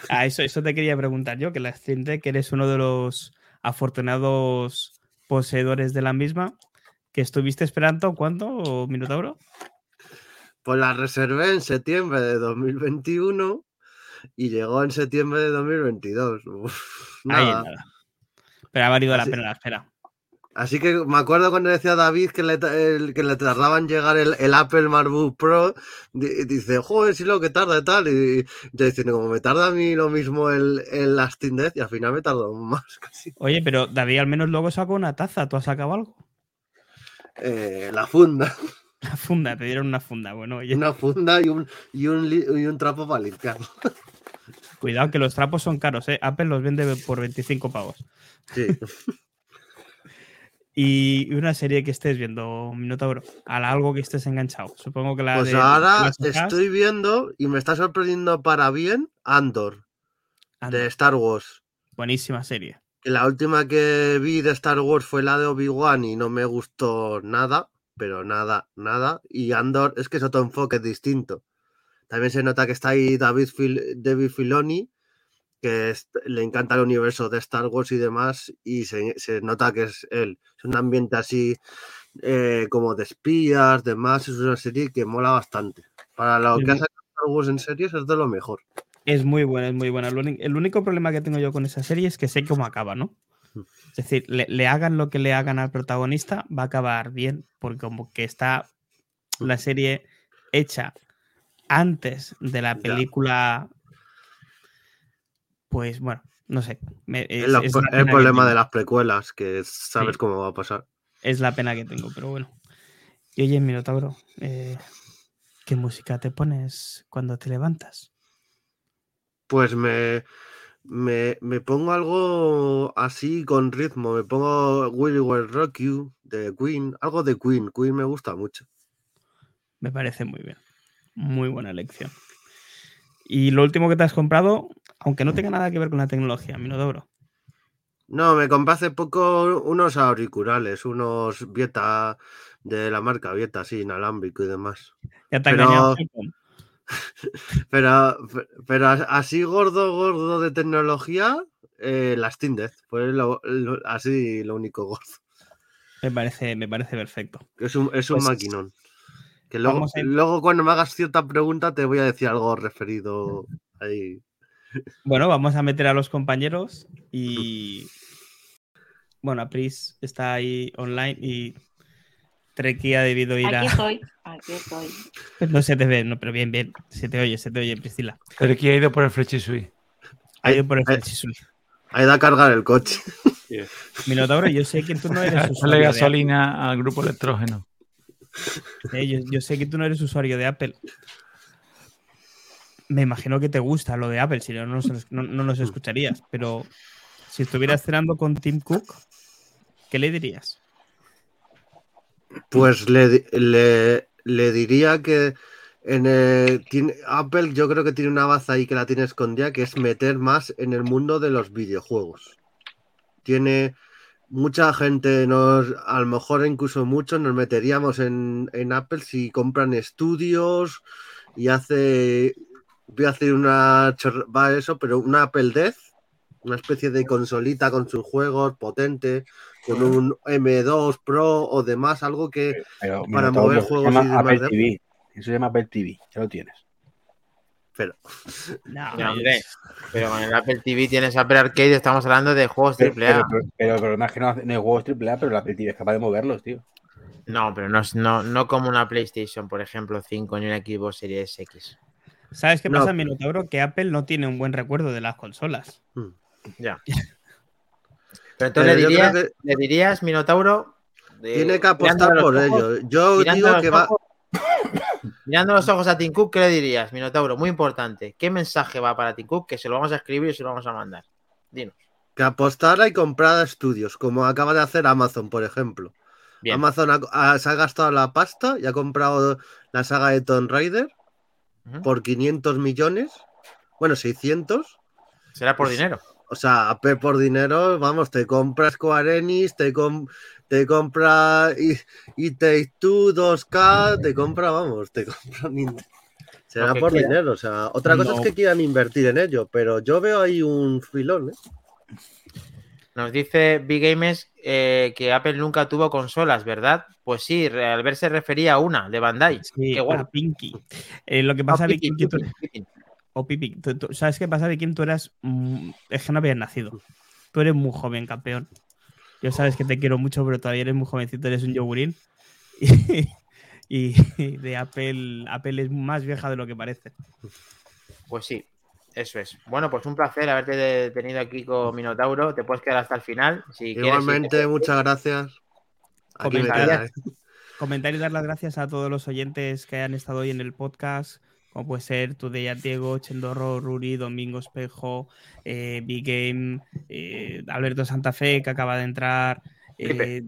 S3: Ah, eso, eso te quería preguntar yo, que la Steam Deck eres uno de los afortunados poseedores de la misma, que estuviste esperando, ¿cuánto, Minotauro?
S8: Pues la reservé en septiembre de 2021 y llegó en septiembre de 2022. Uf, nada.
S3: nada. Pero ha valido la pena la espera.
S8: Así que me acuerdo cuando decía David que le, el- que le tardaba en llegar el, el Apple MacBook Pro, di- dice, joder, si lo que tarda y tal, y yo diciendo, como me tarda a mí lo mismo el, el la Steam Deck, y al final me tardó más casi.
S3: Oye, pero David al menos luego sacó una taza. ¿Tú has sacado algo?
S8: Eh, la funda,
S3: Una funda, te dieron una funda. Bueno, oye,
S8: una funda y un, y un, li- y un trapo para limpiarlo.
S3: cuidado que los trapos son caros, ¿eh? Apple los vende por 25 pavos.
S8: Sí.
S3: Y una serie que estés viendo, Minotauro, a algo que estés enganchado. Supongo que la
S8: Pues
S3: de
S8: ahora estoy viendo, y me está sorprendiendo para bien, Andor,
S3: anda,
S8: de Star Wars.
S3: buenísima serie.
S8: La última que vi de Star Wars fue la de Obi-Wan y no me gustó nada, pero nada, nada. Y Andor es que es otro enfoque distinto. También se nota que está ahí David, Fil- David Filoni, que es- le encanta el universo de Star Wars y demás, y se, se nota que es él. Es un ambiente así eh, como de espías, demás. Es una serie que mola bastante. Para lo
S3: Sí,
S8: que ha
S3: sí.
S8: sacado Star Wars en series es de lo mejor.
S3: Es muy buena, es muy buena. El único problema que tengo yo con esa serie es que sé cómo acaba, ¿no? Es decir, le, le hagan lo que le hagan al protagonista, va a acabar bien, porque como que está la serie hecha antes de la película, pues bueno, no sé. me- es,
S8: la- el problema de las precuelas, que sabes
S3: Sí.
S8: cómo va a pasar.
S3: es la pena que tengo, pero bueno. Y oye, Minotauro, eh, ¿qué música te pones cuando te levantas?
S8: Pues me, me, me pongo algo así con ritmo. Me pongo Will Will Rock You de Queen. Algo de Queen. Queen me gusta mucho.
S3: Me parece muy bien. Muy buena elección. Y lo último que te has comprado, aunque no tenga nada que ver con la tecnología, Minotauro.
S8: No, me compré hace poco unos auriculares, unos Vieta de la marca Vieta, así, inalámbrico y demás.
S3: Ya te ha
S8: Pero-
S3: engañado.
S8: Pero, pero así gordo, gordo de tecnología, eh, las Deck. Pues lo- lo- así lo único gordo.
S3: Me parece, me parece perfecto.
S8: Es un, es un
S3: Pues,
S8: maquinón. Que luego,
S3: a-
S8: luego cuando me hagas cierta pregunta te voy a decir algo referido ahí.
S3: Bueno, vamos a meter a los compañeros y. Bueno, Apris está ahí online y Treki ha debido ir a.
S7: Aquí estoy, aquí estoy.
S3: No se te ve, no, pero bien, bien. Se te oye, se te oye, Priscila.
S2: Aquí ha ido por el Flechisui.
S3: Ha ido por el
S8: Ay,
S3: Flechisui.
S8: Ha ido a cargar el coche.
S3: Minotauro, yo sé que tú no eres usuario de Apple.
S2: gasolina al grupo electrógeno.
S3: Eh, yo, yo sé que tú no eres usuario de Apple. Me imagino que te gusta lo de Apple, si no, no- no nos escucharías. Pero si estuvieras cenando con Tim Cook, ¿qué le dirías?
S8: Pues le, le, le diría que, En el- tiene- Apple yo creo que tiene una baza ahí que la tiene escondida, que es meter más en el mundo de los videojuegos. Tiene mucha gente, nos, a lo mejor incluso muchos nos meteríamos en, en Apple si compran estudios y hace, voy a hacer una, va eso, pero una Apple Death, una especie de consolita con sus juegos potente, con un M2 Pro o demás, algo que
S6: Pero,
S8: Para mover
S6: eso se
S8: juegos
S6: llama
S8: y demás
S6: Apple TV. Eso se llama Apple TV. Ya lo tienes.
S8: pero
S3: No,
S1: No, hombre, pero con el Apple TV tienes Apple Arcade, estamos hablando de juegos AAA.
S6: pero, pero, pero el problema es que no, no hay juegos AAA, pero la Apple TV es capaz de moverlos, tío.
S1: No, pero no, es- no, no como una PlayStation, por ejemplo, 5 ni una Xbox Series X.
S3: ¿Sabes qué
S8: No.
S3: pasa, Minotauro? Que Apple no tiene un buen recuerdo de las consolas.
S1: Ya. Pero entonces
S8: Pero
S1: le dirías,
S8: que-
S1: le dirías, Minotauro. de-
S8: tiene que apostar por
S1: ojos-
S8: ello. Yo digo que va,
S1: ojos- Mirando los ojos a Tim Cook, ¿qué le dirías, Minotauro? Muy importante. ¿Qué mensaje va para Tim Cook? Que se lo vamos a escribir y se lo vamos a mandar. Dinos.
S8: que apostara y comprara estudios, como acaba de hacer Amazon, por ejemplo.
S1: Bien.
S8: Amazon ha- ha- se ha gastado la pasta y ha comprado la saga de Tomb Raider por 500 millones. Bueno, 600.
S1: Será por
S8: Pues-
S1: dinero.
S8: O sea, Apple por dinero, vamos, te compras Square Enix, te, com- te compra y, y Take Two 2K, te compra, vamos, te compra Nintendo. Será por
S1: quiera.
S8: dinero, o sea, otra cosa
S3: No.
S8: es que quieran invertir en ello, pero yo veo ahí un filón, ¿eh?
S1: Nos dice Big Games eh, que Apple nunca tuvo consolas, ¿verdad? Pues sí, al ver se refería a una, de Bandai.
S3: Sí,
S1: Qué guay.
S3: a Pinky. Eh, lo que pasa, tú-
S1: Pippin, Pippin.
S3: O Pipi, tú- tú- ¿sabes qué pasa, Vicky? Tú eras. mm, es que no habías nacido. Tú eres muy joven, campeón. Yo sabes que te quiero mucho, pero todavía eres muy jovencito, eres un yogurín. Y, y de Apple, Apple es más vieja de lo que parece.
S1: Pues sí, eso es. Bueno, pues un placer haberte de- tenido aquí con Minotauro. Te puedes quedar hasta el final. Si quieres,
S8: Igualmente,
S1: si-
S8: muchas gracias. Aquí me
S3: Comentar-
S8: queda, ¿eh?
S3: Comentar y dar las gracias a todos los oyentes que hayan estado hoy en el podcast, como puede ser Tudeya Diego, Chendorro, Ruri, Domingo Espejo, eh, Big Game, eh, Alberto Santa Fe, que acaba de entrar. eh,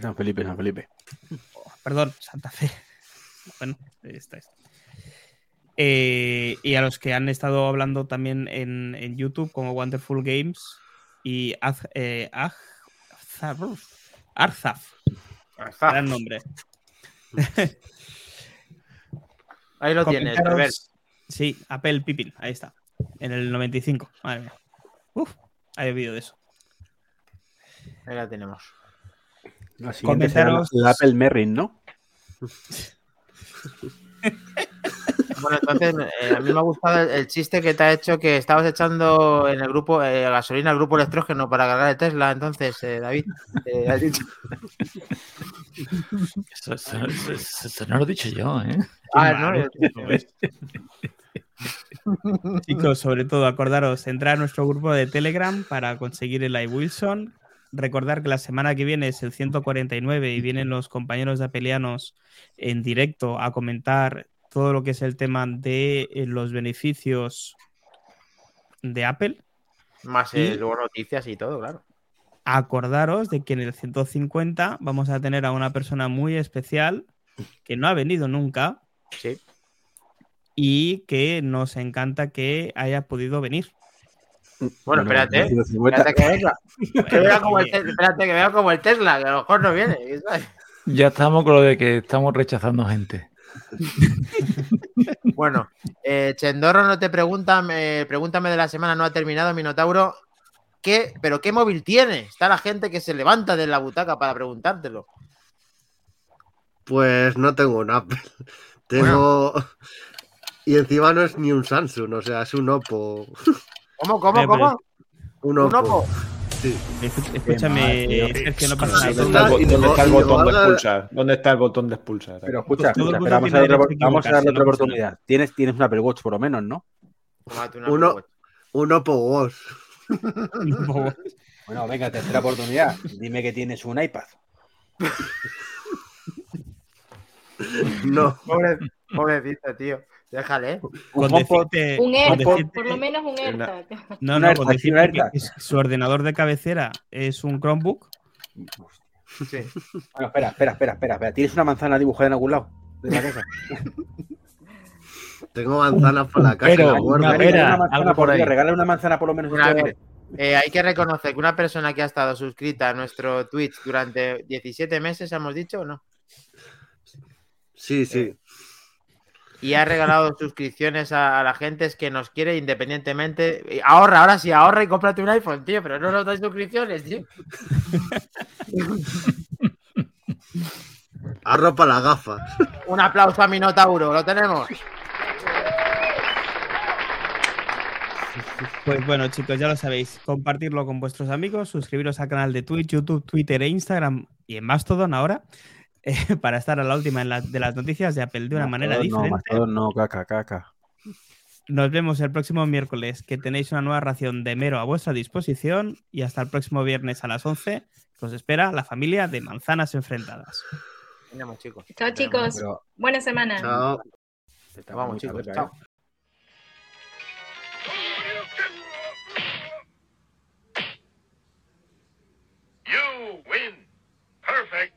S6: San Felipe, San Felipe.
S3: perdón, Santa Fe. Bueno, esta es. Eh, y a los que han estado hablando también en, en YouTube, como Wonderful Games y Az- eh, Aj- Arzaf. Arzaf, gran nombre.
S1: Ahí lo tienes,
S3: Comentaros-
S1: Albert.
S3: Sí, Apple Pippin, ahí está. En el 95. Madre mía. Uf, hay vídeo de eso.
S1: Ahí la tenemos.
S6: La siguiente será la Apple Merrin, ¿no?
S1: Bueno, entonces, eh, a mí me ha gustado el, el chiste que te ha hecho que estabas echando en el grupo eh, gasolina al grupo electrógeno para cargar el Tesla. Entonces, eh, David, eh, has dicho.
S2: Eso, eso- eso- eso- eso no lo he dicho yo, ¿eh?
S1: Ah, no,
S3: Vale. Chicos, sobre todo, acordaros, entrar a nuestro grupo de Telegram para conseguir el iWilson. Recordar que la semana que viene es el 149 y vienen los compañeros de Apelianos en directo a comentar todo lo que es el tema de eh, los beneficios de Apple.
S1: Más
S3: Y-
S1: luego noticias y todo, claro.
S3: Acordaros de que en el 150 vamos a tener a una persona muy especial que no ha venido nunca
S1: Sí.
S3: y que nos encanta que haya podido venir.
S1: Bueno, espérate,
S6: 150.
S1: Espérate que venga. Que venga como el Tesla, espérate que venga como el Tesla, que a lo mejor no viene. ¿sabes?
S2: Ya estamos con lo de que estamos rechazando gente.
S1: Bueno, eh, Chendorro no te pregunta, me- pregúntame de la semana, no ha terminado, Minotauro. ¿Qué, ¿Pero qué móvil tiene? Está la gente que se levanta de la butaca para preguntártelo.
S8: Pues no tengo un Apple. Tengo. Y encima no es ni un Samsung, o sea, es un Oppo.
S1: ¿Cómo, cómo,
S3: Eh,
S1: cómo?
S8: Un
S1: ¿Un
S8: Oppo. Sí.
S3: Escúchame. Sergio, no pasa
S4: ¿Dónde
S3: nada.
S4: dónde está el botón de expulsar? ¿Dónde está el botón de expulsar?
S6: Pero escucha, vamos, a darle, otra oportunidad. Tienes, tienes un Apple Watch por lo menos, ¿no?
S1: Una
S8: Uno-
S1: Apple Watch.
S8: Un Oppo Watch.
S6: Bueno, venga, tercera oportunidad. Dime que tienes un iPad.
S8: No.
S1: Pobre- pobrecito, tío. Déjale.
S3: Con
S6: Un
S3: decirte-
S7: Un
S3: con
S7: AirPod,
S3: decirte-
S7: por lo menos un
S4: Una-
S7: AirPod.
S3: No, no, con decirte que es- su ordenador de cabecera es un Chromebook.
S1: Sí.
S6: Bueno, espera, espera, espera, espera, espera. ¿Tienes una manzana dibujada en algún lado? de la casa?
S8: Tengo manzanas por la casa.
S2: pero, una pera,
S6: una manzana
S2: algo
S6: por
S2: ahí.
S6: regala una manzana por lo menos.
S1: Una vez. Eh, hay que reconocer que una persona que ha estado suscrita a nuestro Twitch durante 17 meses, hemos dicho o no,
S8: Sí, sí.
S1: Y ha regalado suscripciones a, a la gente es que nos quiere independientemente. Ahorra, ahora sí, ahorra y cómprate un iPhone, tío, pero no nos dais suscripciones, tío.
S8: Arropa las gafas.
S1: Un aplauso a Minotauro, lo tenemos.
S3: Pues bueno, chicos, ya lo sabéis. Compartirlo con vuestros amigos, suscribiros al canal de Twitch, YouTube, Twitter e Instagram y en Mastodon ahora para estar a la última en la, de las noticias de Apple de una manera diferente.
S6: No, no, caca, caca.
S3: Nos vemos el próximo miércoles, que tenéis una nueva ración de Mero a vuestra disposición y hasta el próximo viernes a las 11, que os espera la familia de Manzanas Enfrentadas.
S1: Vamos, chicos.
S7: Chao, chicos. Buena semana.
S8: Chao.
S1: Vamos, chicos. Chao.
S6: You win. Perfect.